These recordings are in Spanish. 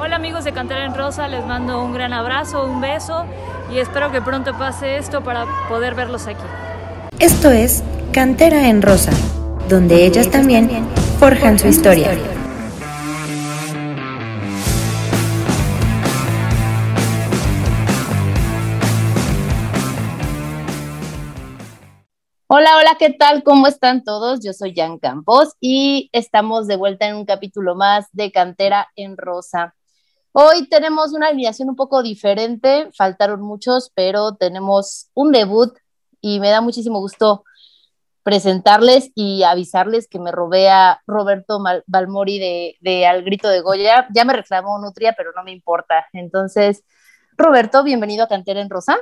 Hola amigos de Cantera en Rosa, les mando un gran abrazo, un beso y espero que pronto pase esto para poder verlos aquí. Esto es Cantera en Rosa, donde ellas también forjan su historia. Hola, hola, ¿qué tal? ¿Cómo están todos? Yo soy Jan Campos y estamos de vuelta en un capítulo más de Cantera en Rosa. Hoy tenemos una alineación un poco diferente, faltaron muchos, pero tenemos un debut y me da muchísimo gusto presentarles y avisarles que me robé a Roberto Balmori de, Al Grito de Goya. Ya me reclamó Nutria, pero no me importa. Entonces, Roberto, bienvenido a Cantera en Rosa.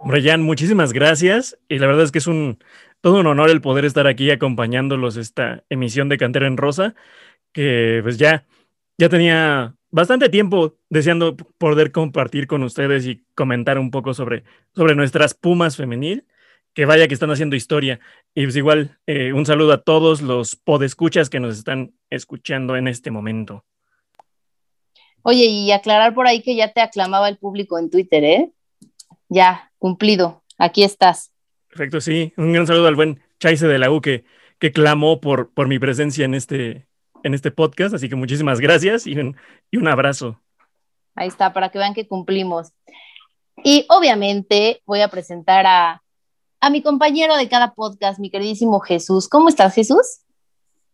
Hombre, muchísimas gracias. Y la verdad es que es un todo un honor el poder estar aquí acompañándolos esta emisión de Cantera en Rosa, que pues ya, ya tenía bastante tiempo deseando poder compartir con ustedes y comentar un poco sobre, sobre nuestras Pumas femenil, que vaya que están haciendo historia. Y pues igual, eh, un saludo a todos los podescuchas que nos están escuchando en este momento. Oye, y aclarar por ahí que ya te aclamaba el público en Twitter, ¿eh? Ya, cumplido. Aquí estás. Perfecto, sí. Un gran saludo al buen Chaise de la U que, que clamó por, por mi presencia en este, en este podcast. Así que muchísimas gracias y un, y un abrazo. Ahí está, para que vean que cumplimos. Y obviamente voy a presentar a, a mi compañero de cada podcast, mi queridísimo Jesús. ¿Cómo estás, Jesús?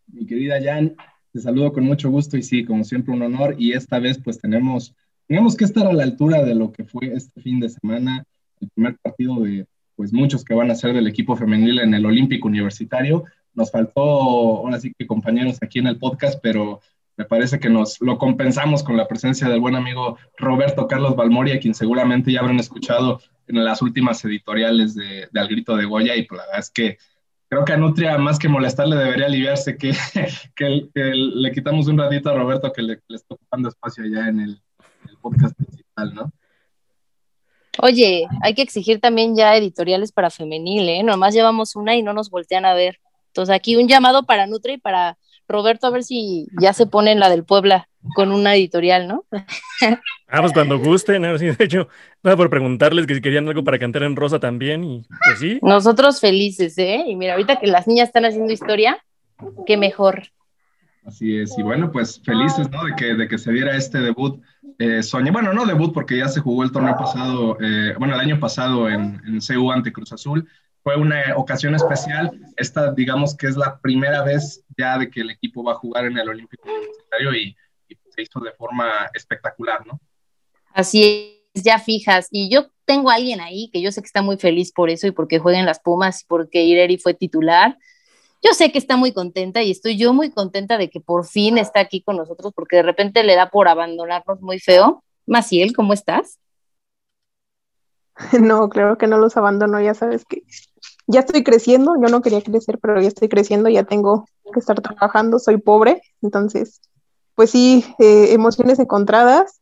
Mi querida Jan, te saludo con mucho gusto y sí, como siempre, un honor. Y esta vez, pues tenemos tenemos que estar a la altura de lo que fue este fin de semana, el primer partido de pues muchos que van a ser del equipo femenil en el Olímpico Universitario. Nos faltó, ahora sí que compañeros aquí en el podcast, pero me parece que nos lo compensamos con la presencia del buen amigo Roberto Carlos Balmoria, quien seguramente ya habrán escuchado en las últimas editoriales de, de Al Grito de Goya, y pues la verdad es que creo que a Nutria, más que molestarle, debería aliviarse que, le quitamos un ratito a Roberto que le, está ocupando espacio allá en el, podcast principal, ¿no? Oye, hay que exigir también ya editoriales para femenil, ¿eh? Nomás llevamos una y no nos voltean a ver. Entonces aquí un llamado para Nutri y para Roberto a ver si ya se pone en la del Puebla con una editorial, ¿no? Ah, pues cuando gusten, ¿no? de hecho, nada por preguntarles que si querían algo para cantar en rosa también y pues sí. Nosotros felices, ¿eh? Y mira, ahorita que las niñas están haciendo historia, qué mejor. Así es, y bueno, pues felices, ¿no? De que, de que se diera este debut. Eh, bueno, no debut porque ya se jugó el torneo pasado, eh, bueno, el año pasado en, en CU ante Cruz Azul. Fue una ocasión especial. Esta, digamos que es la primera vez ya de que el equipo va a jugar en el Olímpico Universitario y, se hizo de forma espectacular, ¿no? Así es, ya fijas. Y yo tengo a alguien ahí que yo sé que está muy feliz por eso y porque juegan las Pumas y porque Ireri fue titular yo sé que está muy contenta y estoy yo muy contenta de que por fin está aquí con nosotros porque de repente le da por abandonarnos muy feo. Maciel, ¿cómo estás? No, claro que no los abandono, ya sabes que ya estoy creciendo, yo no quería crecer, pero ya estoy creciendo, ya tengo que estar trabajando, soy pobre, entonces, pues sí, eh, emociones encontradas.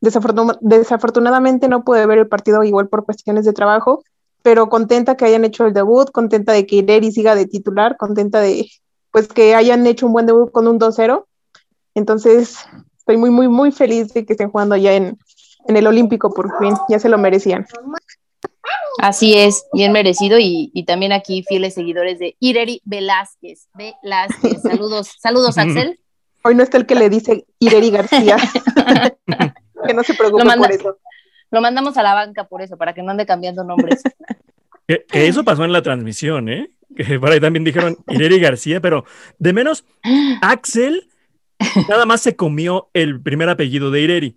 desafortunadamente no pude ver el partido igual por cuestiones de trabajo, pero contenta que hayan hecho el debut, contenta de que Ireri siga de titular, contenta de pues que hayan hecho un buen debut con un 2-0. Entonces, estoy muy, muy, muy feliz de que estén jugando ya en, en el Olímpico por fin, ya se lo merecían. Así es, bien merecido y, y, también aquí fieles seguidores de Ireri Velázquez. Velázquez, saludos, saludos Axel. Hoy no está el que le dice Ireri García. que no se preocupe por eso. Lo mandamos a la banca por eso, para que no ande cambiando nombres. que, eso pasó en la transmisión, ¿eh? Que por ahí también dijeron Ireri García, pero de menos, Axel nada más se comió el primer apellido de Ireri,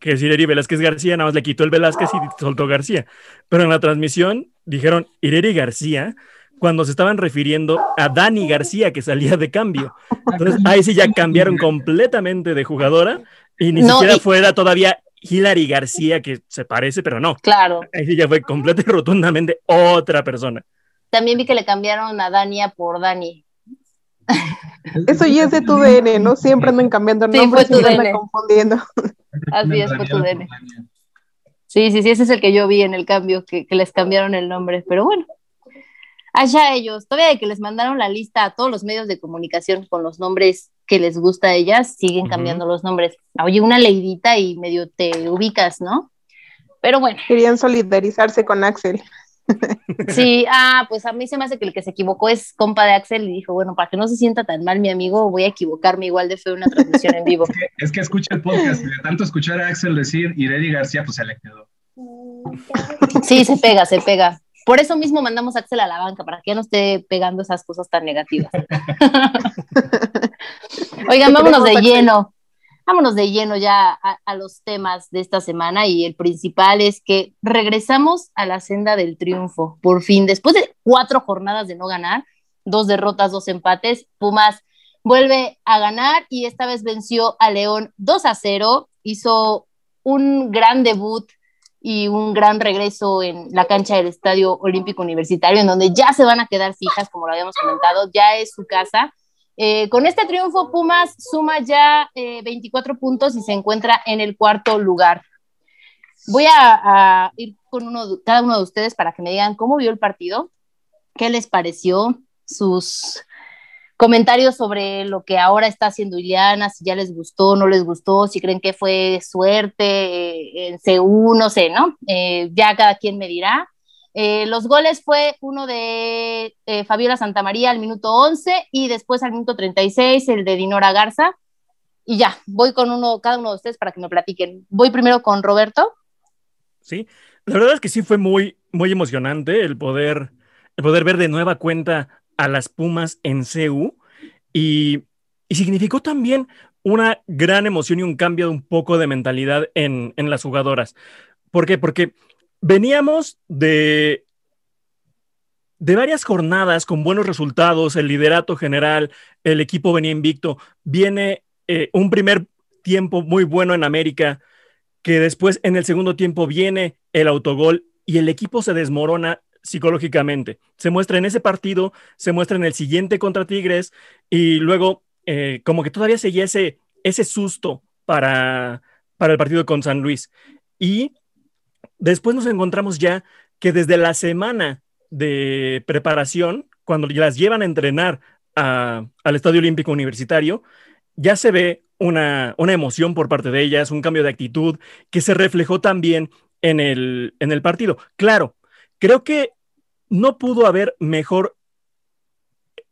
que es Ireri Velázquez García, nada más le quitó el Velázquez y soltó García. Pero en la transmisión dijeron Ireri García cuando se estaban refiriendo a Dani García que salía de cambio. Entonces ahí sí ya cambiaron completamente de jugadora y ni siquiera fuera todavía Hilary García, que se parece, pero no. Claro. Ahí ya fue completamente y rotundamente otra persona. También vi que le cambiaron a Dania por Dani. Eso ya es de tu DN, ¿no? Siempre andan cambiando nombres sí, fue tu DN. confundiendo. Así es, fue tu DN. Sí, sí, sí, ese es el que yo vi en el cambio, que, que les cambiaron el nombre, pero bueno. Allá ellos, todavía de que les mandaron la lista a todos los medios de comunicación con los nombres que les gusta a ellas, siguen cambiando los nombres. Oye, una leidita y medio te ubicas, ¿no? Pero bueno. Querían solidarizarse con Axel. Sí, ah, pues a mí se me hace que el que se equivocó es compa de Axel y dijo, bueno, para que no se sienta tan mal mi amigo, voy a equivocarme igual de feo en una transmisión en vivo. Es que, escucha el podcast y de tanto escuchar a Axel decir Iredi García, pues se le quedó. Sí, se pega, se pega. Por eso mismo mandamos a Axel a la banca, para que ya no esté pegando esas cosas tan negativas. Oigan, vámonos de lleno vámonos de lleno ya a, los temas de esta semana y el principal es que regresamos a la senda del triunfo, por fin, después de cuatro jornadas de no ganar, dos derrotas, dos empates, Pumas vuelve a ganar y esta vez venció a León 2 a 0, hizo un gran debut y un gran regreso en la cancha del Estadio Olímpico Universitario, en donde ya se van a quedar fijas, como lo habíamos comentado, ya es su casa eh, con este triunfo, Pumas suma ya 24 eh, puntos y se encuentra en el cuarto lugar. Voy a, ir con uno, cada uno de ustedes para que me digan cómo vio el partido, qué les pareció, sus comentarios sobre lo que ahora está haciendo Iliana, si ya les gustó, no les gustó, si creen que fue suerte eh, en C1, no sé, ¿no? ya cada quien me dirá. Eh, los goles fue uno de eh, Fabiola Santamaría al minuto 11 y después al minuto 36 el de Dinora Garza. Y ya, voy con uno, cada uno de ustedes para que me platiquen. Voy primero con Roberto. Sí, la verdad es que sí fue muy, muy emocionante el poder, el poder ver de nueva cuenta a las Pumas en CU y, y significó también una gran emoción y un cambio de un poco de mentalidad en, en las jugadoras. ¿Por qué? Porque Veníamos de, de varias jornadas con buenos resultados, el liderato general, el equipo venía invicto, viene eh, un primer tiempo muy bueno en América, que después en el segundo tiempo viene el autogol y el equipo se desmorona psicológicamente. Se muestra en ese partido, se muestra en el siguiente contra Tigres y luego eh, como que todavía seguía ese, ese susto para, para el partido con San Luis. Y Después nos encontramos ya que desde la semana de preparación, cuando las llevan a entrenar al Estadio Olímpico Universitario, ya se ve una, emoción por parte de ellas, un cambio de actitud que se reflejó también en el, en el partido. Claro, creo que no pudo haber mejor,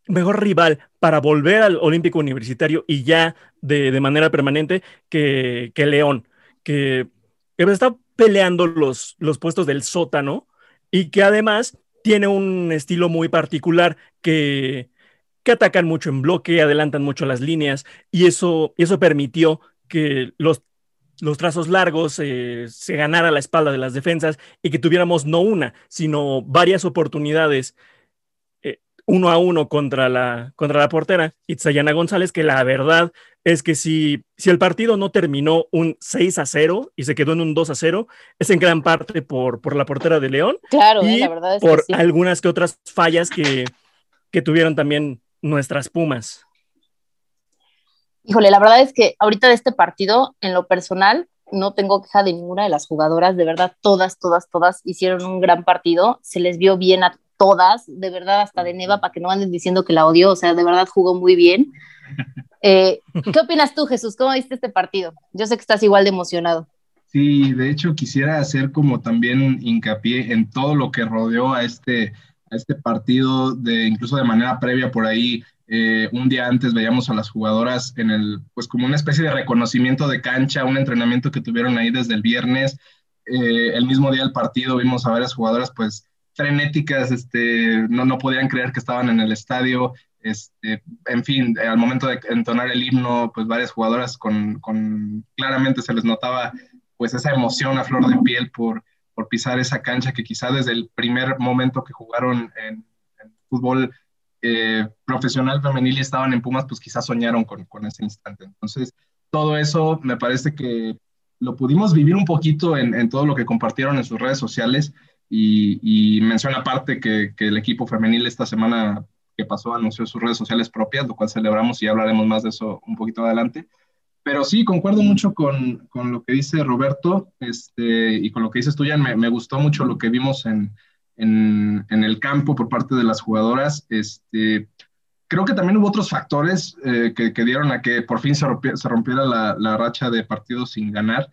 mejor rival para volver al Olímpico Universitario y ya de, manera permanente que, que León, que está peleando los, los puestos del sótano y que además tiene un estilo muy particular que, que atacan mucho en bloque, adelantan mucho las líneas y eso, eso permitió que los, los trazos largos eh, se ganara la espalda de las defensas y que tuviéramos no una, sino varias oportunidades uno a uno contra la, contra la portera, Itzayana González, que la verdad es que si, si el partido no terminó un 6 a 0 y se quedó en un 2 a 0, es en gran parte por, por la portera de León. Claro, y la verdad es por que sí. algunas que otras fallas que, que tuvieron también nuestras Pumas. Híjole, la verdad es que ahorita de este partido, en lo personal, no tengo queja de ninguna de las jugadoras, de verdad, todas, todas, todas hicieron un gran partido, se les vio bien a todas, de verdad, hasta de Neva, para que no anden diciendo que la odió, o sea, de verdad jugó muy bien. Eh, ¿Qué opinas tú, Jesús? ¿Cómo viste este partido? Yo sé que estás igual de emocionado. Sí, de hecho quisiera hacer como también hincapié en todo lo que rodeó a este, a este partido, de, incluso de manera previa por ahí, eh, un día antes veíamos a las jugadoras en el, pues como una especie de reconocimiento de cancha, un entrenamiento que tuvieron ahí desde el viernes. Eh, el mismo día del partido vimos a varias jugadoras pues frenéticas, este, no, no podían creer que estaban en el estadio, este, en fin, al momento de entonar el himno, pues varias jugadoras con, con, claramente se les notaba pues esa emoción a flor de piel por, por pisar esa cancha que quizá desde el primer momento que jugaron en, fútbol eh, profesional femenil y estaban en Pumas, pues quizás soñaron con, con, ese instante. Entonces, todo eso me parece que lo pudimos vivir un poquito en, en todo lo que compartieron en sus redes sociales y, y menciona aparte que, que el equipo femenil esta semana que pasó anunció sus redes sociales propias, lo cual celebramos y hablaremos más de eso un poquito adelante. Pero sí, concuerdo mucho con, con lo que dice Roberto este, y con lo que dices tú, Jan. Me, me gustó mucho lo que vimos en, en, en, el campo por parte de las jugadoras. Este, creo que también hubo otros factores eh, que, que, dieron a que por fin se, se rompiera la, la, racha de partidos sin ganar.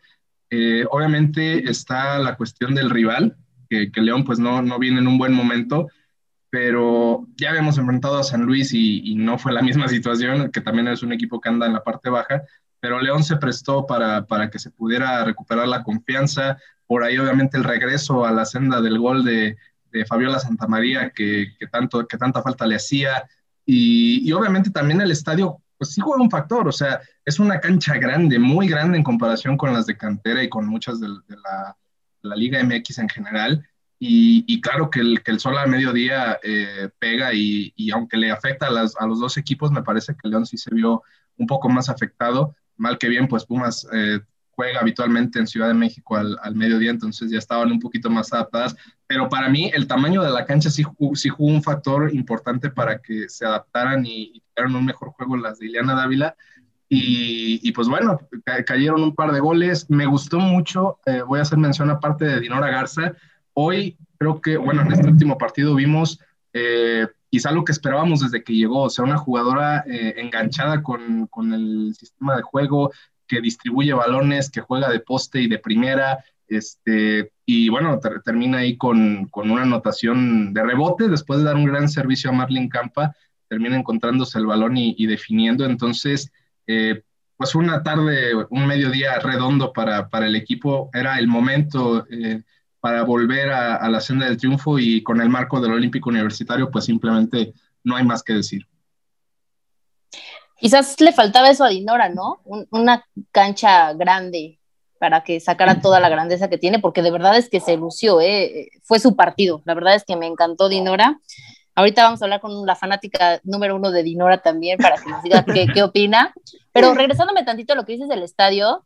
Eh, obviamente está la cuestión del rival, que, León pues no, no viene en un buen momento, pero ya habíamos enfrentado a San Luis y, no fue la misma situación, que también es un equipo que anda en la parte baja, pero León se prestó para, para que se pudiera recuperar la confianza, por ahí obviamente el regreso a la senda del gol de, de Fabiola Santamaría, que, que, tanto, que tanta falta le hacía, y, y, obviamente también el estadio, pues sí juega un factor, o sea, es una cancha grande, muy grande en comparación con las de cantera y con muchas de, de, la, la, Liga MX en general. Y, y, claro que el, que el sol al mediodía eh, pega y, y, aunque le afecta a, las, a, los dos equipos, me parece que León sí se vio un poco más afectado. Mal que bien, pues Pumas eh, juega habitualmente en Ciudad de México al, al, mediodía, entonces ya estaban un poquito más adaptadas. Pero para mí el tamaño de la cancha sí, sí jugó un factor importante para que se adaptaran y, y tuvieran un mejor juego las de Ileana Dávila. Y, pues bueno, ca cayeron un par de goles. Me gustó mucho, eh, voy a hacer mención aparte de Dinora Garza. Hoy creo que, bueno, en este último partido vimos eh, quizá lo que esperábamos desde que llegó, o sea, una jugadora eh, enganchada con, con el sistema de juego, que distribuye balones, que juega de poste y de primera, este, y bueno, ter termina ahí con, con, una anotación de rebote, después de dar un gran servicio a Marlene Campa, termina encontrándose el balón y definiendo, entonces, eh, pues una tarde, un mediodía redondo para, para el equipo, era el momento eh, para volver a, a la senda del triunfo y con el marco del Olímpico Universitario, pues simplemente no hay más que decir quizás le faltaba eso a Dinora, ¿no? Un, una cancha grande para que sacara toda la grandeza que tiene, porque de verdad es que se lució, ¿eh? fue su partido, la verdad es que me encantó Dinora. Ahorita vamos a hablar con la fanática número uno de Dinora también para que nos diga qué, opina. Pero regresándome tantito a lo que dices del estadio,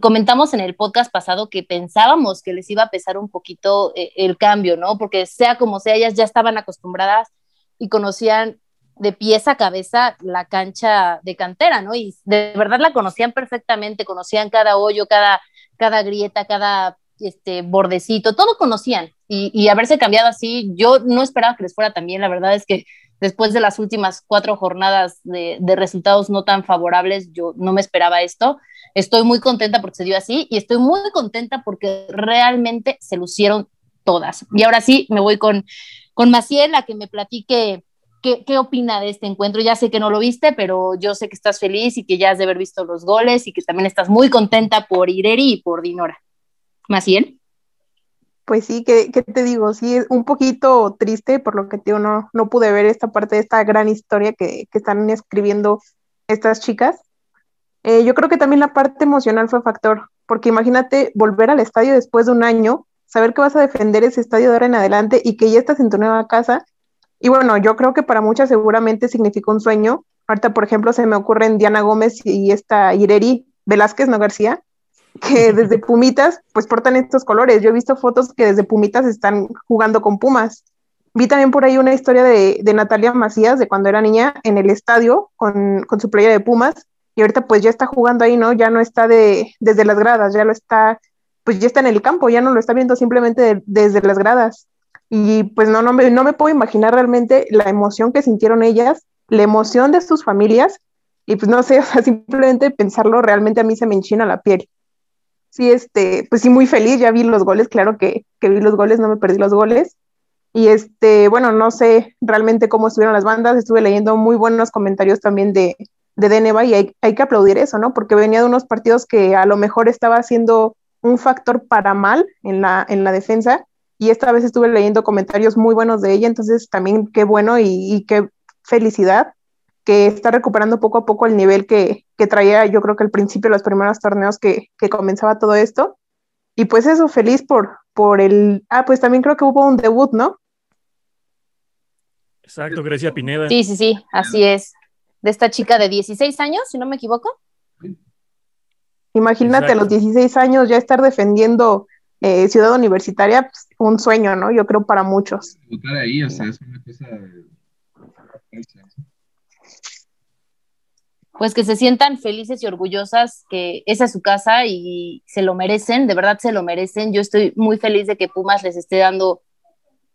comentamos en el podcast pasado que pensábamos que les iba a pesar un poquito eh, el cambio, ¿no? Porque sea como sea, ellas ya estaban acostumbradas y conocían de pies a cabeza la cancha de cantera, ¿no? Y de verdad la conocían perfectamente, conocían cada hoyo, cada, cada grieta, cada este, bordecito, todo conocían. Y, haberse cambiado así, yo no esperaba que les fuera también, la verdad es que después de las últimas cuatro jornadas de, de, resultados no tan favorables, yo no me esperaba esto. Estoy muy contenta porque se dio así y estoy muy contenta porque realmente se lucieron todas. Y ahora sí, me voy con, con Maciel a que me platique ¿Qué, ¿Qué, opina de este encuentro? Ya sé que no lo viste, pero yo sé que estás feliz y que ya has de haber visto los goles y que también estás muy contenta por Ireri y por Dinora. ¿Maciel? Pues sí, ¿qué, ¿qué, te digo? Sí, es un poquito triste por lo que tío no, no pude ver esta parte de esta gran historia que, que están escribiendo estas chicas. Eh, yo creo que también la parte emocional fue factor, porque imagínate volver al estadio después de un año, saber que vas a defender ese estadio de ahora en adelante y que ya estás en tu nueva casa y bueno, yo creo que para muchas seguramente significó un sueño. Ahorita, por ejemplo, se me ocurren Diana Gómez y esta Ireri Velázquez, no García, que desde Pumitas pues portan estos colores. Yo he visto fotos que desde Pumitas están jugando con Pumas. Vi también por ahí una historia de, de Natalia Macías de cuando era niña en el estadio con, con, su playa de Pumas y ahorita pues ya está jugando ahí, ¿no? Ya no está de, desde las gradas, ya lo está, pues ya está en el campo, ya no lo está viendo simplemente de, desde las gradas. Y pues no, no me, no me puedo imaginar realmente la emoción que sintieron ellas, la emoción de sus familias, y pues no sé, o sea, simplemente pensarlo realmente a mí se me enchina la piel. Sí, este, pues sí, muy feliz, ya vi los goles, claro que, que vi los goles, no me perdí los goles. Y este, bueno, no sé realmente cómo estuvieron las bandas, estuve leyendo muy buenos comentarios también de, de Deneva y hay, hay, que aplaudir eso, ¿no? Porque venía de unos partidos que a lo mejor estaba haciendo un factor para mal en la, en la defensa y esta vez estuve leyendo comentarios muy buenos de ella, entonces también qué bueno y qué felicidad que está recuperando poco a poco el nivel que, que traía yo creo que al principio de los primeros torneos que, que, comenzaba todo esto. Y pues eso, feliz por, por el... Ah, pues también creo que hubo un debut, ¿no? Exacto, Grecia Pineda. Sí, sí, sí, así es. De esta chica de 16 años, si no me equivoco. Imagínate Exacto. a los 16 años ya estar defendiendo eh, ciudad universitaria, pues, un sueño, ¿no? Yo creo para muchos. Ahí, o sea, es una cosa pues que se sientan felices y orgullosas que esa es su casa y se lo merecen, de verdad se lo merecen. Yo estoy muy feliz de que Pumas les esté dando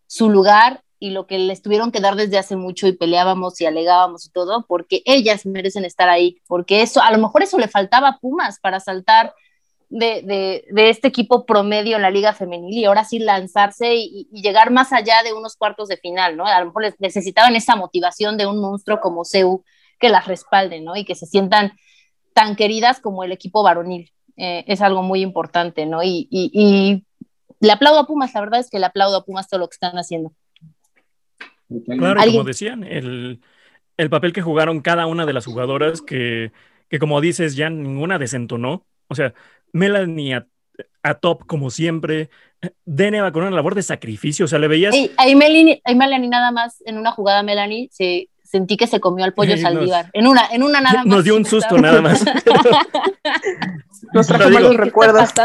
su lugar y lo que les tuvieron que dar desde hace mucho y peleábamos y alegábamos y todo, porque ellas merecen estar ahí, porque eso, a lo mejor eso le faltaba a Pumas para saltar de, este equipo promedio en la liga femenil y ahora sí lanzarse y, llegar más allá de unos cuartos de final, ¿no? A lo mejor necesitaban esa motivación de un monstruo como CEU que las respalde, ¿no? Y que se sientan tan queridas como el equipo varonil. Eh, es algo muy importante, ¿no? Y, y, le aplaudo a Pumas, la verdad es que le aplaudo a Pumas todo lo que están haciendo. Claro, como decían, el, el, papel que jugaron cada una de las jugadoras, que, que como dices, ya ninguna desentonó. O sea, Melanie a, top como siempre. Dene va con una labor de sacrificio, o sea, le veías. Ahí, Melanie, Melanie nada más en una jugada, Melanie, se, sentí que se comió al pollo Saldívar. En una, en una nada más. Nos dio un susto nada más. nos trajo malos recuerdos.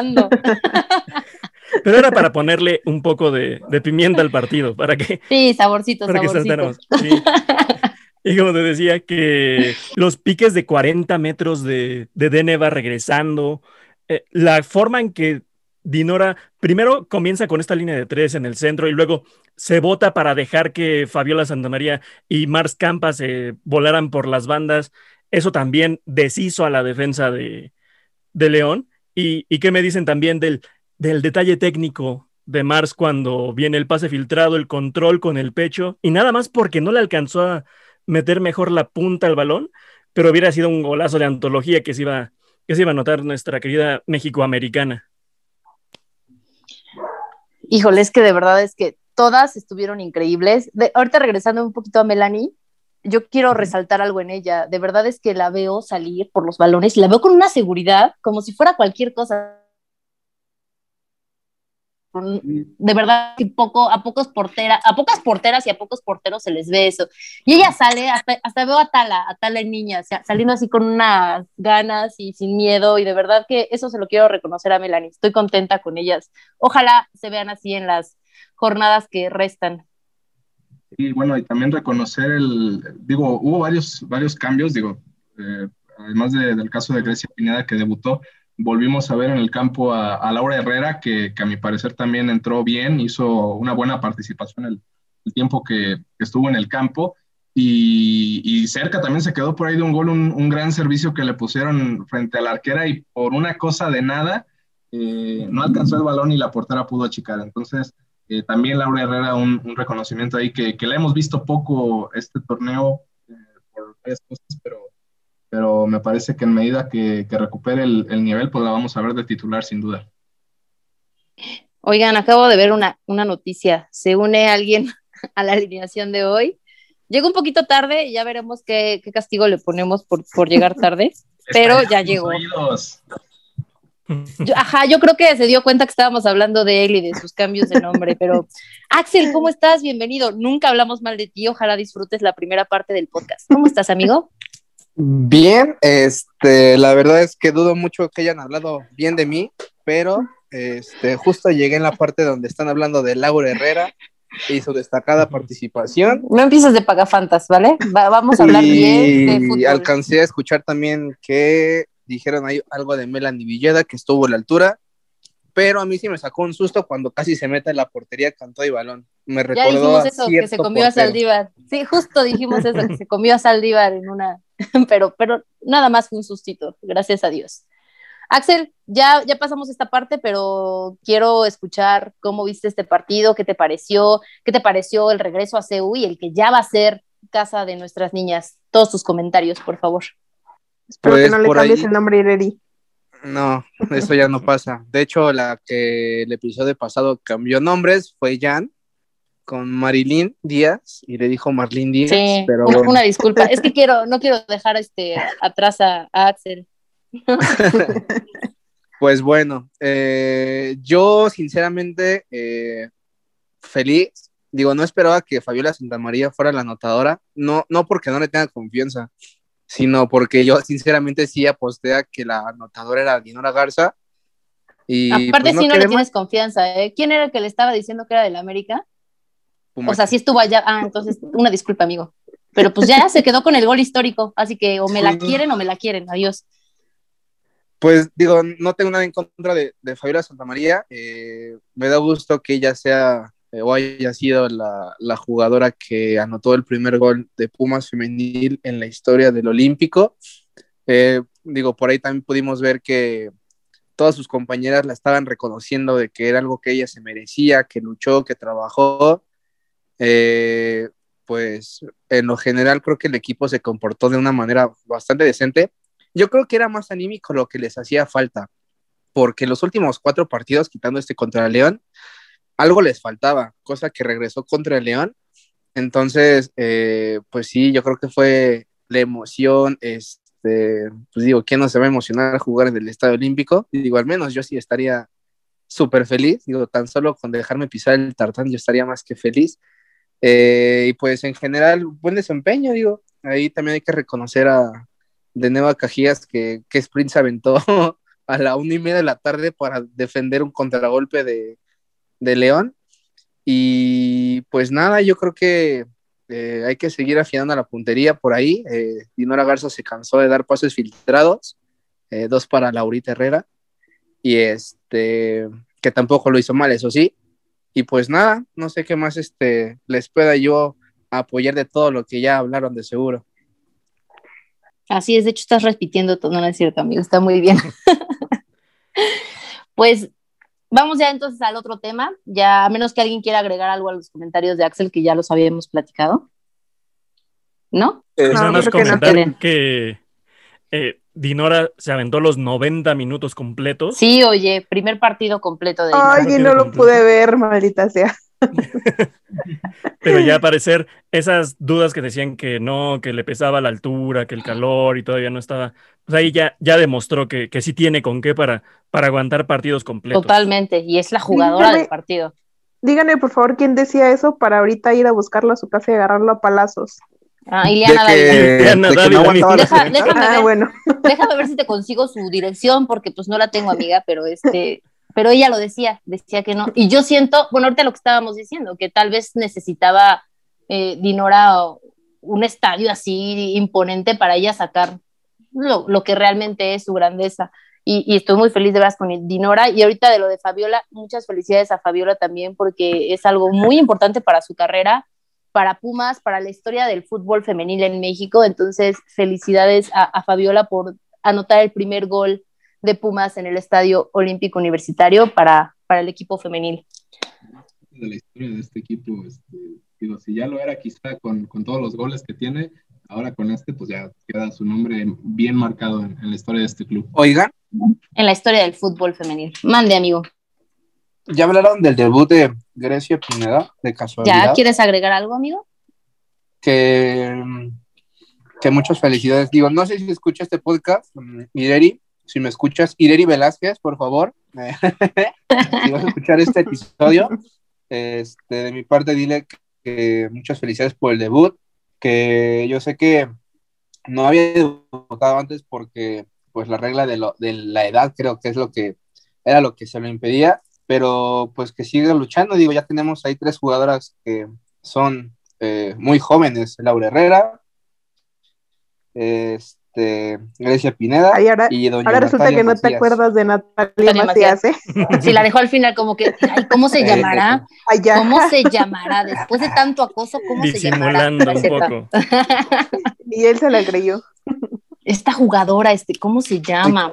Pero era para ponerle un poco de, pimienta al partido, para que. Sí, saborcito, para saborcito. Que Y como te decía, que los piques de 40 metros de, de Dene va regresando, eh, la forma en que Dinora primero comienza con esta línea de tres en el centro y luego se vota para dejar que Fabiola Santamaría y Mars Campas se volaran por las bandas. Eso también deshizo a la defensa de, León. ¿Y, ¿Y, qué me dicen también del, del detalle técnico de Mars cuando viene el pase filtrado, el control con el pecho? Y nada más porque no le alcanzó a meter mejor la punta al balón, pero hubiera sido un golazo de antología que se iba ¿Qué se iba a notar nuestra querida México-americana? Híjole, es que de verdad es que todas estuvieron increíbles. ahorita regresando un poquito a Melanie, yo quiero resaltar algo en ella. De verdad es que la veo salir por los balones y la veo con una seguridad como si fuera cualquier cosa de verdad que poco, a pocos porteras, a pocas porteras y a pocos porteros se les ve eso. Y ella sale, hasta, veo a Tala, a Tala en niña, saliendo así con unas ganas y sin miedo, y de verdad que eso se lo quiero reconocer a Melanie, estoy contenta con ellas. Ojalá se vean así en las jornadas que restan. Y bueno, y también reconocer el, digo, hubo varios, varios cambios, digo, eh, además del caso de Grecia Pineda que debutó, volvimos a ver en el campo a, Laura Herrera, que, a mi parecer también entró bien, hizo una buena participación el, el tiempo que, estuvo en el campo. Y, cerca también se quedó por ahí de un gol, un, gran servicio que le pusieron frente a la arquera y por una cosa de nada eh, no alcanzó el balón y la portera pudo achicar. Entonces, eh, también Laura Herrera, un, reconocimiento ahí que, que, le hemos visto poco este torneo eh, por varias cosas, pero pero me parece que en medida que, recupere el, nivel, pues la vamos a ver de titular sin duda. Oigan, acabo de ver una, noticia. Se une alguien a la alineación de hoy. Llegó un poquito tarde y ya veremos qué, castigo le ponemos por, llegar tarde, pero ya llegó. ajá, yo creo que se dio cuenta que estábamos hablando de él y de sus cambios de nombre, pero Axel, ¿cómo estás? Bienvenido. Nunca hablamos mal de ti, ojalá disfrutes la primera parte del podcast. ¿Cómo estás, amigo? Bien, este, la verdad es que dudo mucho que hayan hablado bien de mí, pero este, justo llegué en la parte donde están hablando de Laura Herrera y su destacada participación. No empieces de pagafantas, ¿vale? vamos a hablar bien de fútbol. Y alcancé a escuchar también que dijeron ahí algo de Melanie Villeda, que estuvo a la altura, pero a mí sí me sacó un susto cuando casi se mete en la portería cantó y balón. Me recordó ya dijimos eso, que se comió a Saldívar. Sí, justo dijimos eso, que se comió a Saldívar en una pero, pero nada más fue un sustito, gracias a Dios. Axel, ya, ya pasamos esta parte, pero quiero escuchar cómo viste este partido, qué te pareció, qué te pareció el regreso a CEU y el que ya va a ser casa de nuestras niñas. Todos tus comentarios, por favor. Espero que pues no le cambies el nombre Ireri. No, eso ya no pasa. De hecho, la que el episodio pasado cambió nombres fue Jan con Marilyn Díaz y le dijo Marlene Díaz. Sí, pero una, disculpa. Es que quiero, no quiero dejar este atrás a, Axel. pues bueno, eh, yo sinceramente eh, feliz. Digo, no esperaba que Fabiola Santamaría fuera la anotadora, no, no porque no le tenga confianza, sino porque yo sinceramente sí aposté a que la anotadora era Dinora Garza. Y Aparte, pues, si no le tienes confianza, ¿eh? ¿quién era el que le estaba diciendo que era del América? O sea, sí estuvo allá. Ah, entonces, una disculpa, amigo. Pero pues ya se quedó con el gol histórico, así que o me la quieren o me la quieren. Adiós. Pues digo, no tengo nada en contra de, de Fabiola Santamaría. Eh, me da gusto que ella sea eh, o haya sido la, la, jugadora que anotó el primer gol de Pumas femenil en la historia del Olímpico. Eh, digo, por ahí también pudimos ver que todas sus compañeras la estaban reconociendo de que era algo que ella se merecía, que luchó, que trabajó. Eh, pues en lo general creo que el equipo se comportó de una manera bastante decente. Yo creo que era más anímico lo que les hacía falta, porque los últimos cuatro partidos, quitando este contra León, algo les faltaba, cosa que regresó contra el León. Entonces, eh, pues sí, yo creo que fue la emoción, este, pues digo, ¿quién no se va a emocionar a jugar en el Estadio Olímpico? Y digo, al menos yo sí estaría súper feliz, digo, tan solo con dejarme pisar el tartán yo estaría más que feliz. Eh, y pues en general, buen desempeño, digo, ahí también hay que reconocer a de Neva Cajías que, que Sprint se aventó a la una y media de la tarde para defender un contragolpe de, de León. Y pues nada, yo creo que eh, hay que seguir afinando la puntería por ahí. Eh, Dinora Garza se cansó de dar pases filtrados, dos para Laurita Herrera, y este, que tampoco lo hizo mal, eso sí. Y pues nada, no sé qué más este, les pueda yo apoyar de todo lo que ya hablaron de seguro. Así es, de hecho estás repitiendo todo, no es cierto, amigo, está muy bien. pues Vamos ya entonces al otro tema, ya a menos que alguien quiera agregar algo a los comentarios de Axel, que ya los habíamos platicado. ¿No? Eh, no, que, que eh, Dinora se aventó los 90 minutos completos. Sí, oye, primer partido completo de Dinora. Ay, no lo pude ver, maldita sea. Pero ya parecer esas dudas que decían que no, que le pesaba la altura, que el calor y todavía no estaba, pues ahí ya, ya demostró que, que sí tiene con qué para, para aguantar partidos completos. Totalmente, y es la jugadora del partido. Díganme, por favor, quién decía eso para ahorita ir a buscarlo a su casa y agarrarlo a palazos. Ah, Ileana David. déjame, bueno. déjame ver si te consigo su dirección, porque pues no la tengo amiga, pero este, pero ella lo decía, decía que no. Y yo siento, bueno, ahorita lo que estábamos diciendo, que tal vez necesitaba eh, Dinora un estadio así imponente para ella sacar lo, lo que realmente es su grandeza. Y, y, estoy muy feliz de veras con Dinora. Y ahorita de lo de Fabiola, muchas felicidades a Fabiola también, porque es algo muy importante para su carrera, para Pumas, para la historia del fútbol femenil en México. Entonces, felicidades a, a Fabiola por anotar el primer gol de Pumas en el Estadio Olímpico Universitario para, para el equipo femenil. De la historia de este equipo, este, digo, si ya lo era quizá con, con, todos los goles que tiene, ahora con este, pues ya queda su nombre bien marcado en, en la historia de este club. Oigan. En la historia del fútbol femenil. Mande, amigo. Ya hablaron del debut de Grecia Pineda, de casualidad. ¿Ya quieres agregar algo, amigo? Que, que muchas felicidades. Digo, no sé si escucha este podcast, Mireri, si me escuchas, Ireri Velázquez, por favor, si vas a escuchar este episodio, este, de mi parte dile que muchas felicidades por el debut, que yo sé que no había debutado antes porque pues la regla de, lo, de la edad creo que es lo que era lo que se lo impedía, pero pues que siga luchando, digo, ya tenemos ahí tres jugadoras que son eh, muy jóvenes, Laura Herrera, este, Grecia Pineda ahora, y doña ahora resulta que no te acuerdas de Natalia, Macías, ¿eh? Sí, la dejó al final como que, ay, ¿cómo se llamará? ¿Cómo se llamará? Después de tanto acoso, ¿cómo se llamará? un poco. y él se la creyó. Esta jugadora, este, ¿cómo se llama?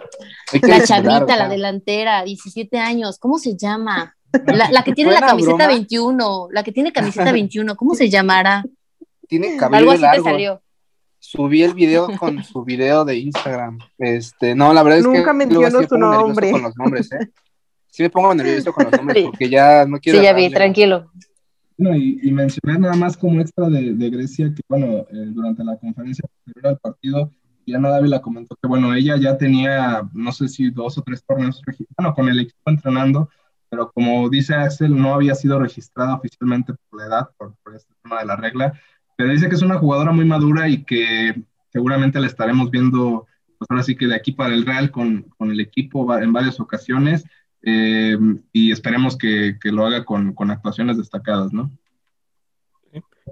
La chavita, la delantera, 17 años, ¿cómo se llama? La, la que tiene la camiseta broma. 21, la que tiene camiseta 21, ¿cómo se llamará? Tiene cabello Algo así largo. te salió subí el video con su video de Instagram. Este, no, la verdad es Nunca que mencionó sí su nombre. Con los nombres, ¿eh? Sí me pongo nervioso con los nombres porque ya no quiero. Sí, ya vi, tranquilo. No, y, y, mencionar nada más como extra de, de Grecia que, bueno, eh, durante la conferencia posterior al partido, Diana Dávila comentó que, bueno, ella ya tenía, no sé si dos o tres torneos, bueno, con el equipo entrenando, pero como dice Axel, no había sido registrada oficialmente por la edad, por, por este tema de la regla, pero dice que es una jugadora muy madura y que seguramente la estaremos viendo, pues ahora sí que de aquí para el Real con, con el equipo en varias ocasiones eh, y esperemos que, que, lo haga con, con actuaciones destacadas, ¿no?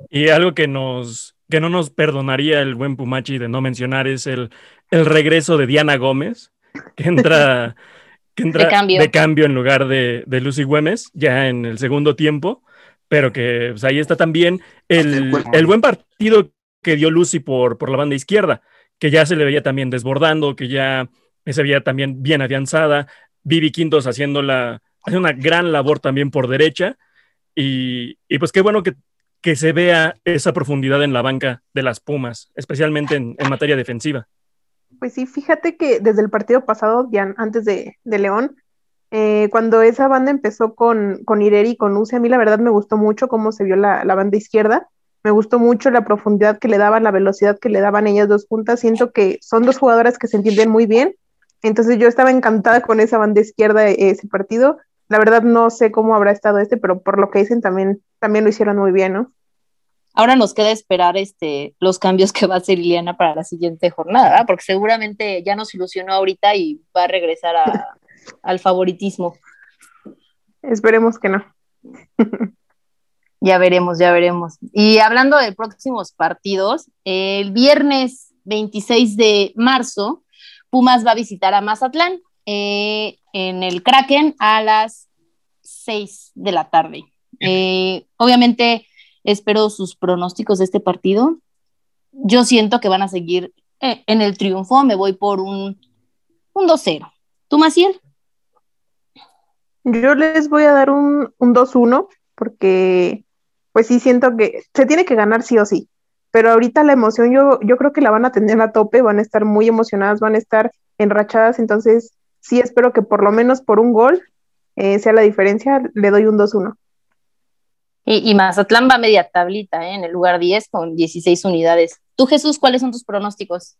Y algo que nos que no nos perdonaría el buen Pumachi de no mencionar es el, el regreso de Diana Gómez, que entra, que entra de, cambio. de, cambio. en lugar de, de Lucy Güemes, ya en el segundo tiempo pero que pues, ahí está también el, el, buen partido que dio Lucy por, por la banda izquierda, que ya se le veía también desbordando, que ya se veía también bien afianzada, Vivi Quintos haciendo, la, haciendo una gran labor también por derecha, y, y pues qué bueno que, que, se vea esa profundidad en la banca de las Pumas, especialmente en, en materia defensiva. Pues sí, fíjate que desde el partido pasado, ya antes de, de León, eh, cuando esa banda empezó con, con Ireri y con Luce, a mí la verdad me gustó mucho cómo se vio la, la, banda izquierda. Me gustó mucho la profundidad que le daban, la velocidad que le daban ellas dos juntas. Siento que son dos jugadoras que se entienden muy bien. Entonces yo estaba encantada con esa banda izquierda ese partido. La verdad no sé cómo habrá estado este, pero por lo que dicen también, también lo hicieron muy bien, ¿no? Ahora nos queda esperar este, los cambios que va a hacer Liliana para la siguiente jornada, porque seguramente ya nos ilusionó ahorita y va a regresar a, al favoritismo. Esperemos que no. ya veremos, ya veremos. Y hablando de próximos partidos, el viernes 26 de marzo, Pumas va a visitar a Mazatlán eh, en el Kraken a las 6 de la tarde. Eh, obviamente espero sus pronósticos de este partido. Yo siento que van a seguir eh, en el triunfo, me voy por un, un 2-0. ¿Tú, Maciel? Yo les voy a dar un, un 2-1 porque pues sí siento que se tiene que ganar sí o sí. Pero ahorita la emoción yo, yo creo que la van a tener a tope, van a estar muy emocionadas, van a estar enrachadas, entonces sí espero que por lo menos por un gol eh, sea la diferencia, le doy un 2-1. Y, Mazatlán va media tablita, ¿eh? en el lugar 10 con 16 unidades. Tú, Jesús, ¿cuáles son tus pronósticos?